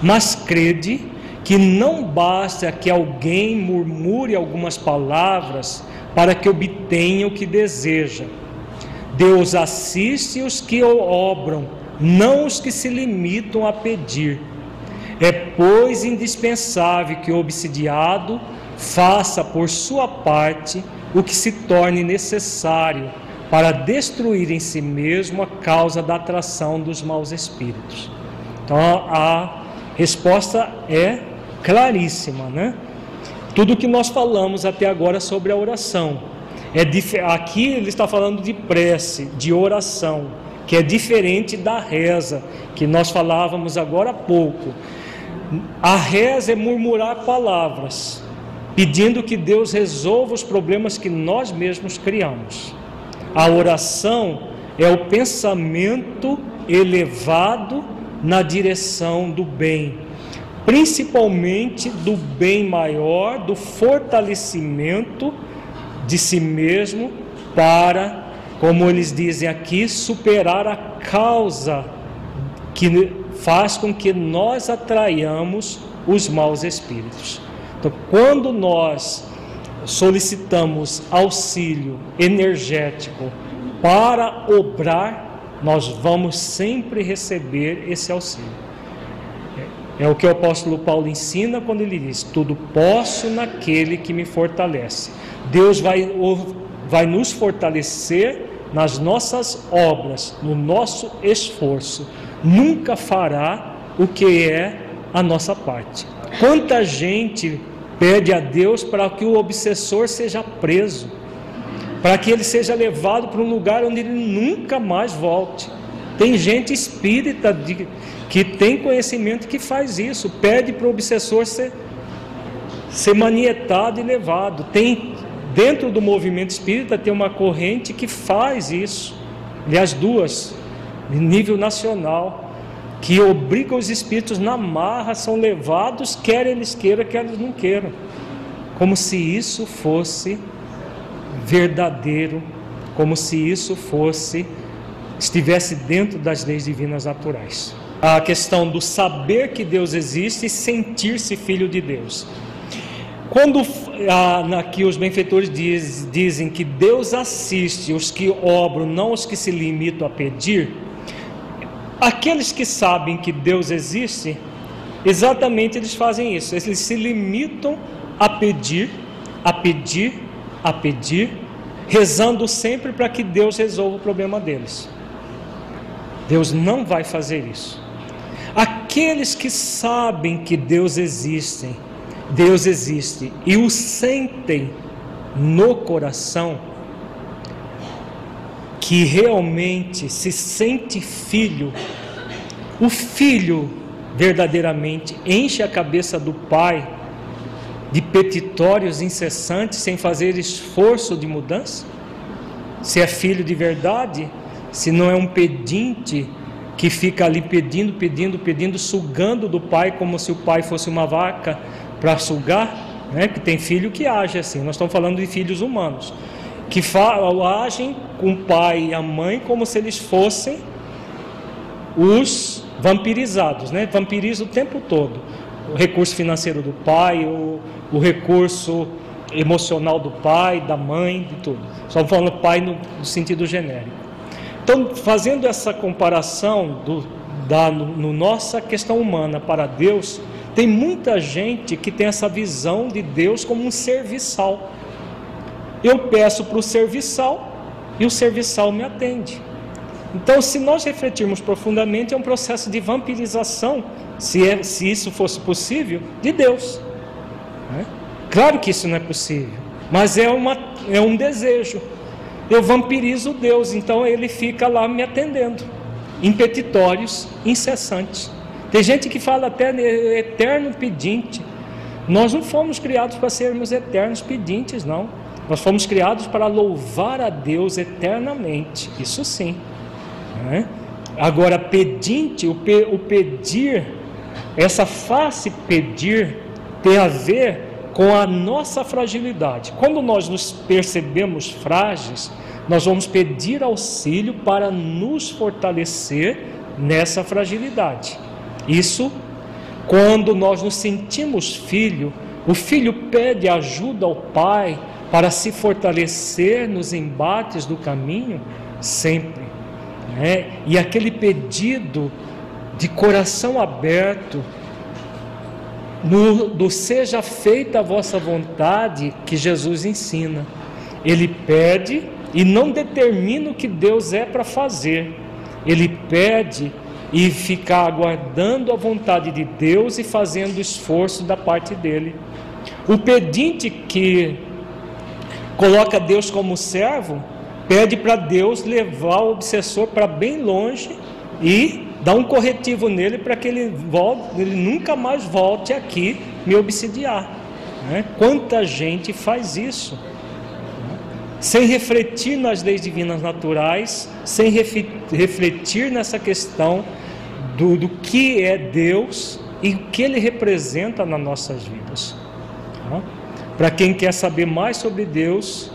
mas crede que não basta que alguém murmure algumas palavras para que obtenha o que deseja. Deus assiste os que o obram, não os que se limitam a pedir. É, pois, indispensável que o obsidiado faça por sua parte o que se torne necessário para destruir em si mesmo a causa da atração dos maus espíritos. Então a resposta é claríssima, né? Tudo que nós falamos até agora sobre a oração é aqui ele está falando de prece, de oração, que é diferente da reza que nós falávamos agora há pouco. A reza é murmurar palavras, pedindo que Deus resolva os problemas que nós mesmos criamos. A oração é o pensamento elevado na direção do bem, principalmente do bem maior, do fortalecimento de si mesmo para, como eles dizem aqui, superar a causa que faz com que nós atraiamos os maus espíritos. Então, quando nós solicitamos auxílio energético para obrar, nós vamos sempre receber esse auxílio. É, é o que o apóstolo Paulo ensina quando ele diz: Tudo posso naquele que me fortalece. Deus vai, vai nos fortalecer nas nossas obras, no nosso esforço. Nunca fará o que é a nossa parte. Quanta gente pede a Deus para que o obsessor seja preso, para que ele seja levado para um lugar onde ele nunca mais volte. Tem gente espírita de, que tem conhecimento que faz isso, pede para o obsessor ser, ser manietado e levado. Tem dentro do movimento espírita tem uma corrente que faz isso, aliás duas, nível nacional que obriga os espíritos na marra, são levados, quer eles queiram, quer eles não queiram. Como se isso fosse verdadeiro, como se isso fosse estivesse dentro das leis divinas naturais. A questão do saber que Deus existe e sentir-se filho de Deus. Quando aqui os benfeitores diz, dizem que Deus assiste os que obram, não os que se limitam a pedir, Aqueles que sabem que Deus existe, exatamente eles fazem isso. Eles se limitam a pedir, a pedir, a pedir, rezando sempre para que Deus resolva o problema deles. Deus não vai fazer isso. Aqueles que sabem que Deus existe, Deus existe e o sentem no coração, que realmente se sente filho, o filho verdadeiramente enche a cabeça do pai de petitórios incessantes sem fazer esforço de mudança? Se é filho de verdade, se não é um pedinte que fica ali pedindo, pedindo, pedindo, sugando do pai como se o pai fosse uma vaca para sugar, né? Que tem filho que age assim. Nós estamos falando de filhos humanos que agem com o pai e a mãe como se eles fossem os vampirizados, né? Vampiriza o tempo todo. O recurso financeiro do pai, o, o recurso emocional do pai, da mãe, de tudo. Só falando pai no, no sentido genérico. Então, fazendo essa comparação do, da no, no nossa questão humana para Deus, tem muita gente que tem essa visão de Deus como um serviçal eu peço para o serviçal e o serviçal me atende. Então, se nós refletirmos profundamente, é um processo de vampirização, se, é, se isso fosse possível, de Deus. Né? Claro que isso não é possível, mas é, uma, é um desejo. Eu vampirizo Deus, então ele fica lá me atendendo, em petitórios incessantes. Tem gente que fala até eterno pedinte. Nós não fomos criados para sermos eternos pedintes, não. Nós fomos criados para louvar a Deus eternamente, isso sim. Né? Agora, pedinte, o, pe, o pedir, essa face pedir, tem a ver com a nossa fragilidade. Quando nós nos percebemos frágeis, nós vamos pedir auxílio para nos fortalecer nessa fragilidade. Isso, quando nós nos sentimos filho, o filho pede ajuda ao pai para se fortalecer nos embates do caminho sempre. Né? E aquele pedido de coração aberto, no, do seja feita a vossa vontade que Jesus ensina. Ele pede e não determina o que Deus é para fazer. Ele pede e fica aguardando a vontade de Deus e fazendo esforço da parte dele. O pedinte que coloca Deus como servo, pede para Deus levar o obsessor para bem longe e dar um corretivo nele para que ele, volte, ele nunca mais volte aqui me obsidiar. Né? Quanta gente faz isso? Sem refletir nas leis divinas naturais, sem refletir nessa questão do, do que é Deus e o que ele representa nas nossas vidas. Para quem quer saber mais sobre Deus,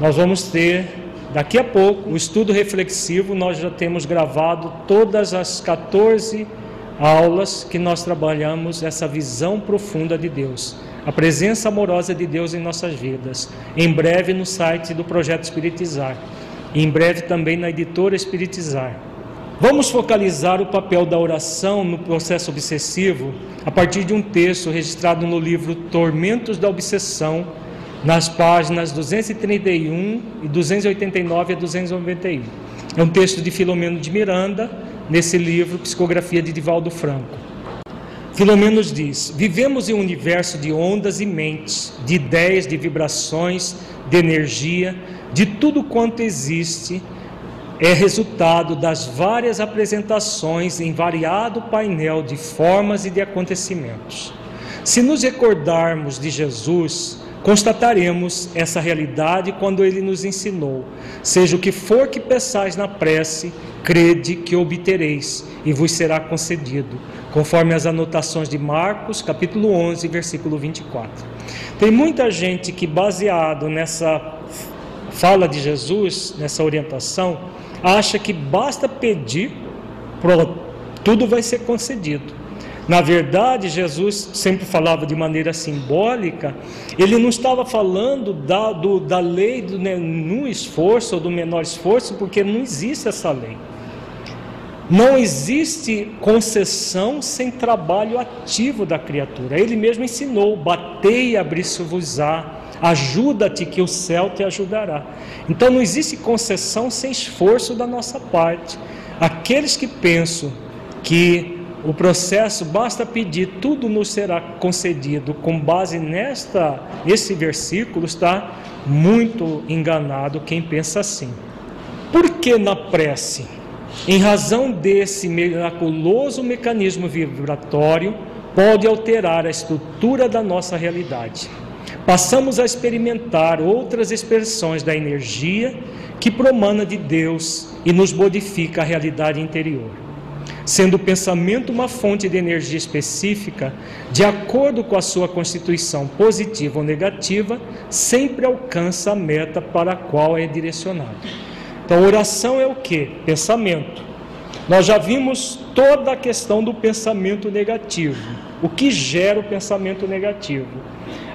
nós vamos ter daqui a pouco o estudo reflexivo. Nós já temos gravado todas as 14 aulas que nós trabalhamos essa visão profunda de Deus, a presença amorosa de Deus em nossas vidas. Em breve no site do Projeto Espiritizar. e em breve também na editora Espiritizar. Vamos focalizar o papel da oração no processo obsessivo a partir de um texto registrado no livro Tormentos da Obsessão, nas páginas 231 e 289 a 291. É um texto de Filomeno de Miranda, nesse livro Psicografia de Divaldo Franco. Filomeno diz: Vivemos em um universo de ondas e mentes, de ideias, de vibrações, de energia, de tudo quanto existe é resultado das várias apresentações em variado painel de formas e de acontecimentos. Se nos recordarmos de Jesus, constataremos essa realidade quando ele nos ensinou: seja o que for que peçais na prece, crede que obtereis e vos será concedido, conforme as anotações de Marcos, capítulo 11, versículo 24. Tem muita gente que baseado nessa fala de Jesus, nessa orientação, acha que basta pedir, pronto, tudo vai ser concedido. Na verdade, Jesus sempre falava de maneira simbólica, ele não estava falando da, do, da lei do nenhum esforço ou do menor esforço, porque não existe essa lei. Não existe concessão sem trabalho ativo da criatura. Ele mesmo ensinou: batei e abrir-se-vos-á Ajuda-te que o céu te ajudará. Então não existe concessão sem esforço da nossa parte. Aqueles que pensam que o processo basta pedir, tudo nos será concedido, com base nesta esse versículo, está muito enganado quem pensa assim. Por que na prece? Em razão desse miraculoso mecanismo vibratório, pode alterar a estrutura da nossa realidade passamos a experimentar outras expressões da energia que promana de Deus e nos modifica a realidade interior. Sendo o pensamento uma fonte de energia específica, de acordo com a sua constituição positiva ou negativa, sempre alcança a meta para a qual é direcionado. Então, oração é o que? Pensamento. Nós já vimos toda a questão do pensamento negativo. O que gera o pensamento negativo?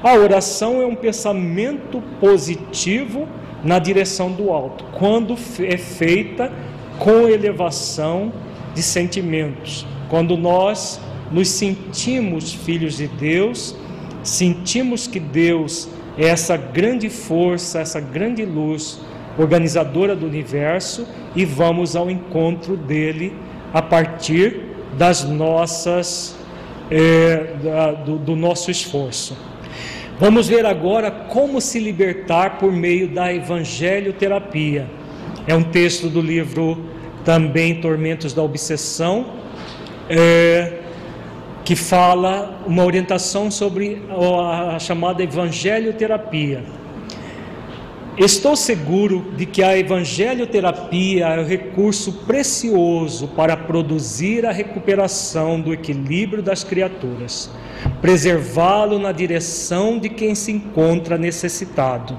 A oração é um pensamento positivo na direção do alto, quando é feita com elevação de sentimentos. Quando nós nos sentimos filhos de Deus, sentimos que Deus é essa grande força, essa grande luz organizadora do universo e vamos ao encontro dele a partir das nossas é, da, do, do nosso esforço. Vamos ver agora como se libertar por meio da evangelho terapia. É um texto do livro também Tormentos da Obsessão, é, que fala uma orientação sobre a, chamada evangelho terapia. Estou seguro de que a evangelioterapia é o recurso precioso para produzir a recuperação do equilíbrio das criaturas preservá-lo na direção de quem se encontra necessitado.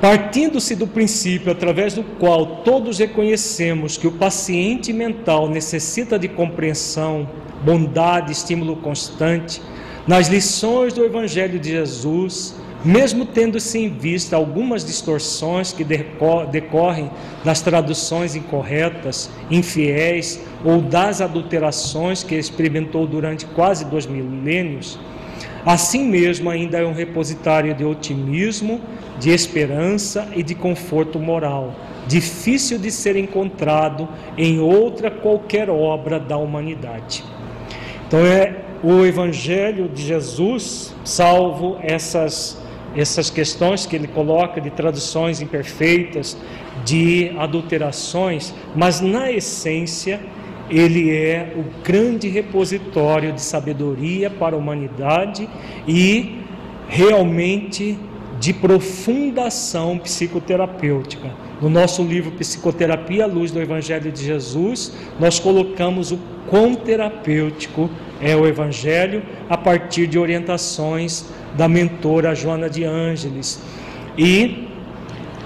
Partindo-se do princípio através do qual todos reconhecemos que o paciente mental necessita de compreensão, bondade, estímulo constante, nas lições do Evangelho de Jesus, mesmo tendo-se em vista algumas distorções que decorrem das traduções incorretas, infiéis ou das adulterações que experimentou durante quase dois milênios, assim mesmo ainda é um repositório de otimismo, de esperança e de conforto moral, difícil de ser encontrado em outra qualquer obra da humanidade. Então é o Evangelho de Jesus, salvo essas essas questões que ele coloca de traduções imperfeitas, de adulterações, mas na essência ele é o grande repositório de sabedoria para a humanidade e realmente de profunda ação psicoterapêutica. No nosso livro Psicoterapia à Luz do Evangelho de Jesus, nós colocamos o quão terapêutico é o Evangelho a partir de orientações da mentora Joana de Ângeles. E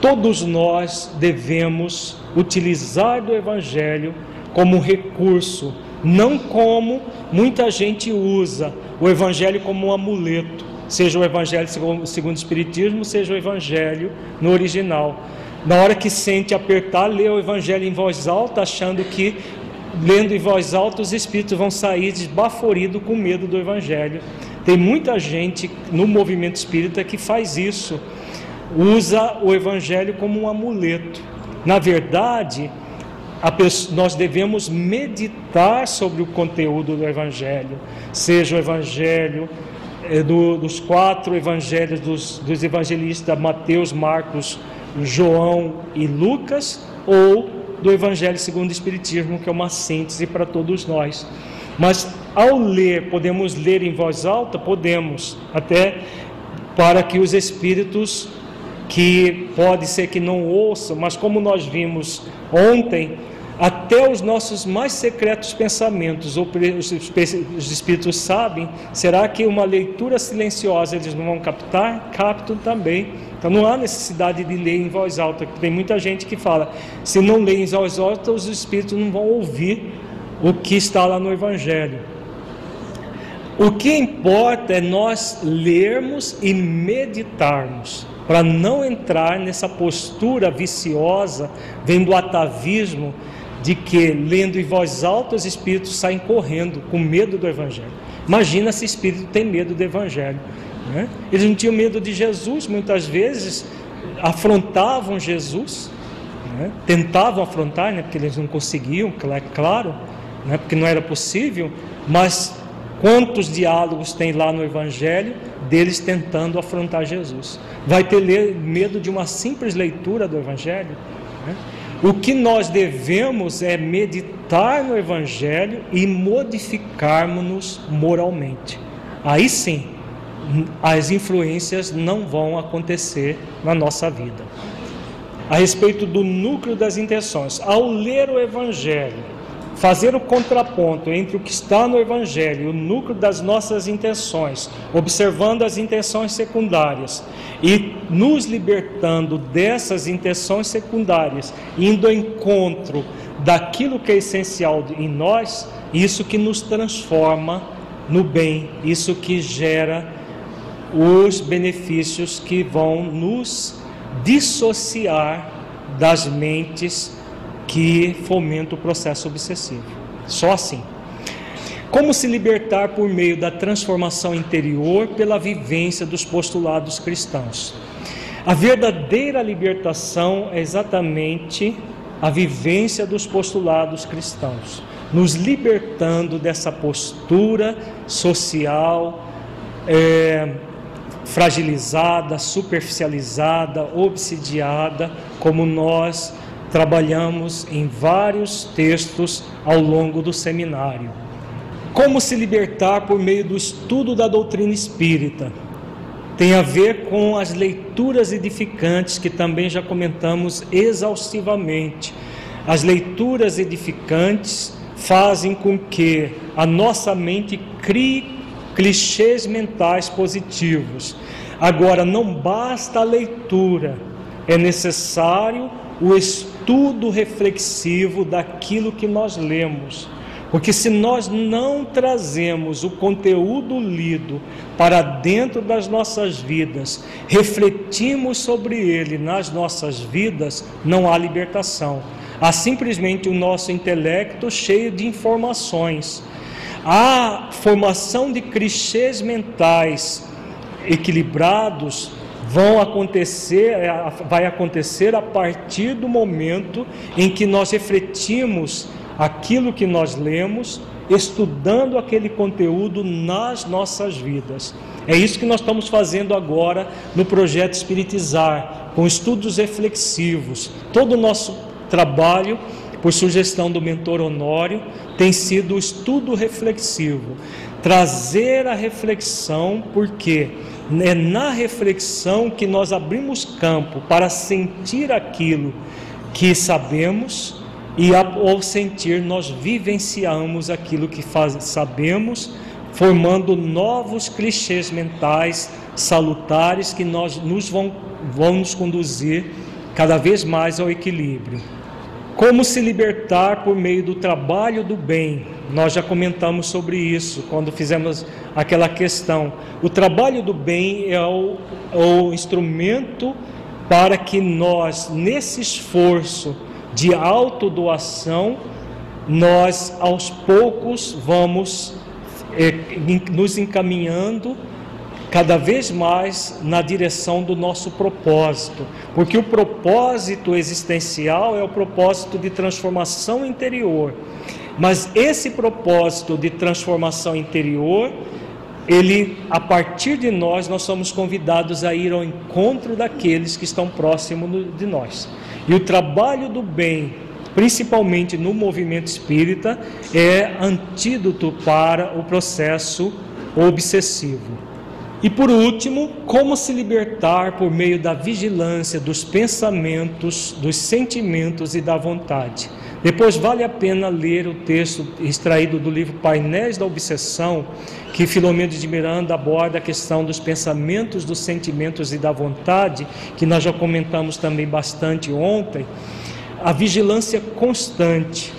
todos nós devemos utilizar do Evangelho como recurso, não como muita gente usa o Evangelho como um amuleto. seja o Evangelho segundo o Espiritismo, seja o Evangelho no original. Na hora que sente apertar, lê o Evangelho em voz alta, achando que lendo em voz alta os espíritos vão sair desbaforidos com medo do Evangelho. Tem muita gente no movimento espírita que faz isso, usa o Evangelho como um amuleto. Na verdade, pessoa, nós devemos meditar sobre o conteúdo do Evangelho, seja o Evangelho eh, do, dos quatro evangelhos dos, dos evangelistas Mateus, Marcos, João e Lucas, ou do Evangelho segundo o Espiritismo, que é uma síntese para todos nós. Mas ao ler, podemos ler em voz alta? Podemos, até para que os espíritos que pode ser que não ouçam, mas como nós vimos ontem, até os nossos mais secretos pensamentos, os espíritos sabem, será que uma leitura silenciosa eles não vão captar? Captam também. Então não há necessidade de ler em voz alta. Tem muita gente que fala, se não ler em voz alta, os espíritos não vão ouvir o que está lá no Evangelho. O que importa é nós lermos e meditarmos, para não entrar nessa postura viciosa, vendo atavismo de que, lendo em voz alta, os espíritos saem correndo com medo do Evangelho. Imagina se espírito tem medo do Evangelho. Né? Eles não tinham medo de Jesus, muitas vezes afrontavam Jesus, né? tentavam afrontar, né? porque eles não conseguiam, claro, né? porque não era possível, mas quantos diálogos tem lá no Evangelho deles tentando afrontar Jesus? Vai ter medo de uma simples leitura do Evangelho? Né? O que nós devemos é meditar no Evangelho e modificarmos-nos moralmente. Aí sim, as influências não vão acontecer na nossa vida. A respeito do núcleo das intenções, ao ler o Evangelho, fazer o contraponto entre o que está no Evangelho o núcleo das nossas intenções, observando as intenções secundárias e nos libertando dessas intenções secundárias, indo ao encontro daquilo que é essencial em nós, isso que nos transforma no bem, isso que gera os benefícios que vão nos dissociar das mentes que fomentam o processo obsessivo. Só assim. Como se libertar por meio da transformação interior pela vivência dos postulados cristãos? A verdadeira libertação é exatamente a vivência dos postulados cristãos, nos libertando dessa postura social é, fragilizada, superficializada, obsidiada, como nós trabalhamos em vários textos ao longo do seminário. Como se libertar por meio do estudo da doutrina espírita? Tem a ver com as leituras edificantes que também já comentamos exaustivamente. As leituras edificantes fazem com que a nossa mente crie clichês mentais positivos. Agora, não basta a leitura, é necessário o estudo reflexivo daquilo que nós lemos. Porque se nós não trazemos o conteúdo lido para dentro das nossas vidas, refletimos sobre ele nas nossas vidas, não há libertação. Há simplesmente o nosso intelecto cheio de informações. A formação de clichês mentais equilibrados vão acontecer, é, vai acontecer a partir do momento em que nós refletimos aquilo que nós lemos, estudando aquele conteúdo nas nossas vidas. É isso que nós estamos fazendo agora no projeto Espiritizar, com estudos reflexivos. Todo o nosso trabalho, por sugestão do mentor Honório, tem sido o estudo reflexivo. Trazer a reflexão, porque é na reflexão que nós abrimos campo para sentir aquilo que sabemos e ao sentir nós vivenciamos aquilo que faz, sabemos, formando novos clichês mentais salutares que nós nos vão, vão nos conduzir cada vez mais ao equilíbrio. Como se libertar por meio do trabalho do bem? Nós já comentamos sobre isso quando fizemos aquela questão. O trabalho do bem é o, o instrumento para que nós, nesse esforço de autodoação, nós aos poucos vamos é, nos encaminhando cada vez mais na direção do nosso propósito, porque o propósito existencial é o propósito de transformação interior. Mas esse propósito de transformação interior, ele a partir de nós nós somos convidados a ir ao encontro daqueles que estão próximos de nós. E o trabalho do bem, principalmente no movimento espírita, é antídoto para o processo obsessivo. E por último, como se libertar por meio da vigilância dos pensamentos, dos sentimentos e da vontade. Depois vale a pena ler o texto extraído do livro Painéis da Obsessão, que Filomeno de Miranda aborda a questão dos pensamentos, dos sentimentos e da vontade, que nós já comentamos também bastante ontem. A vigilância constante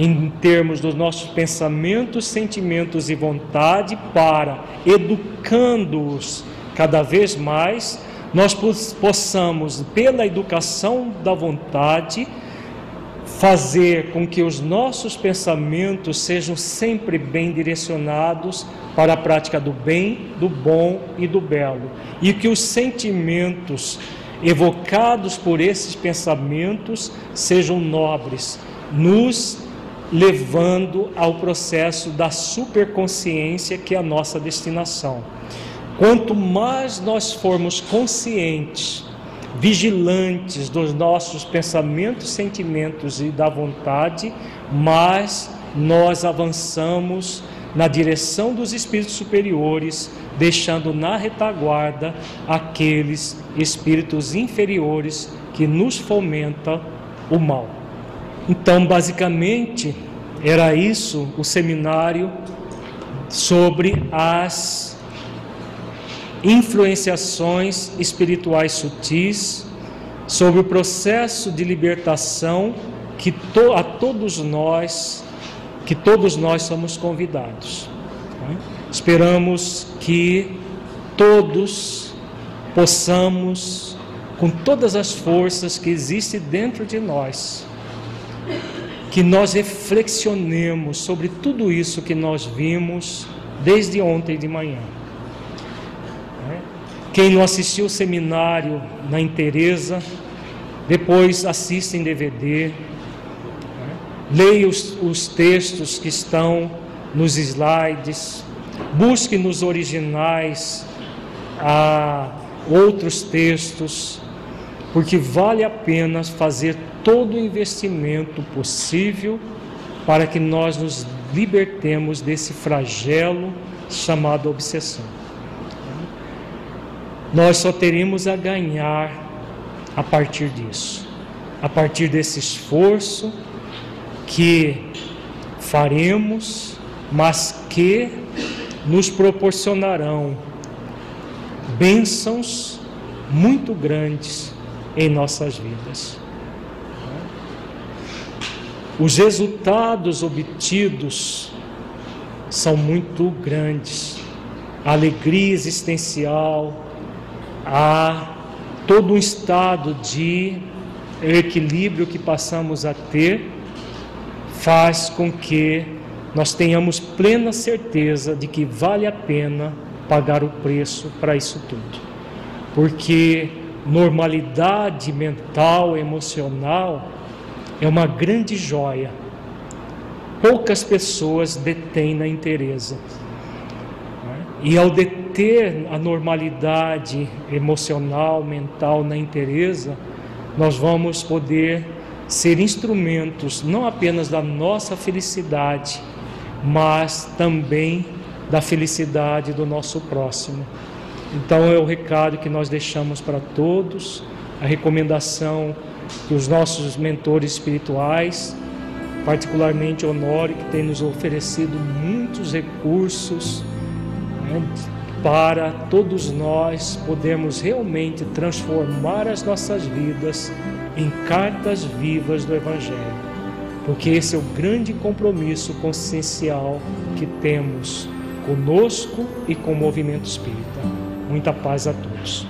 em termos dos nossos pensamentos, sentimentos e vontade, para, educando-os cada vez mais, nós possamos, pela educação da vontade, fazer com que os nossos pensamentos sejam sempre bem direcionados para a prática do bem, do bom e do belo, e que os sentimentos evocados por esses pensamentos sejam nobres, nos levando ao processo da superconsciência, que é a nossa destinação. Quanto mais nós formos conscientes, vigilantes dos nossos pensamentos, sentimentos e da vontade, mais nós avançamos na direção dos espíritos superiores, deixando na retaguarda aqueles espíritos inferiores que nos fomentam o mal. Então, basicamente, era isso o seminário sobre as influenciações espirituais sutis, sobre o processo de libertação que to, a todos nós, que todos nós somos convidados. Tá? Esperamos que todos possamos, com todas as forças que existem dentro de nós, que nós reflexionemos sobre tudo isso que nós vimos desde ontem de manhã. Quem não assistiu o seminário na Interesa, depois assista em DVD, leia os, os textos que estão nos slides, busque nos originais a outros textos, porque vale a pena fazer todo investimento possível para que nós nos libertemos desse flagelo chamado obsessão. Nós só teremos a ganhar a partir disso, a partir desse esforço que faremos, mas que nos proporcionarão bênçãos muito grandes em nossas vidas. Os resultados obtidos são muito grandes. A alegria existencial, a todo um estado de equilíbrio que passamos a ter, faz com que nós tenhamos plena certeza de que vale a pena pagar o preço para isso tudo. Porque normalidade mental, emocional, é uma grande joia. Poucas pessoas detêm na interesa. E ao deter a normalidade emocional, mental na interesa, nós vamos poder ser instrumentos não apenas da nossa felicidade, mas também da felicidade do nosso próximo. Então é o recado que nós deixamos para todos, a recomendação que os nossos mentores espirituais, particularmente Honório, que tem nos oferecido muitos recursos né, para todos nós podermos realmente transformar as nossas vidas em cartas vivas do Evangelho, porque esse é o grande compromisso consciencial que temos conosco e com o movimento espírita. Muita paz a todos.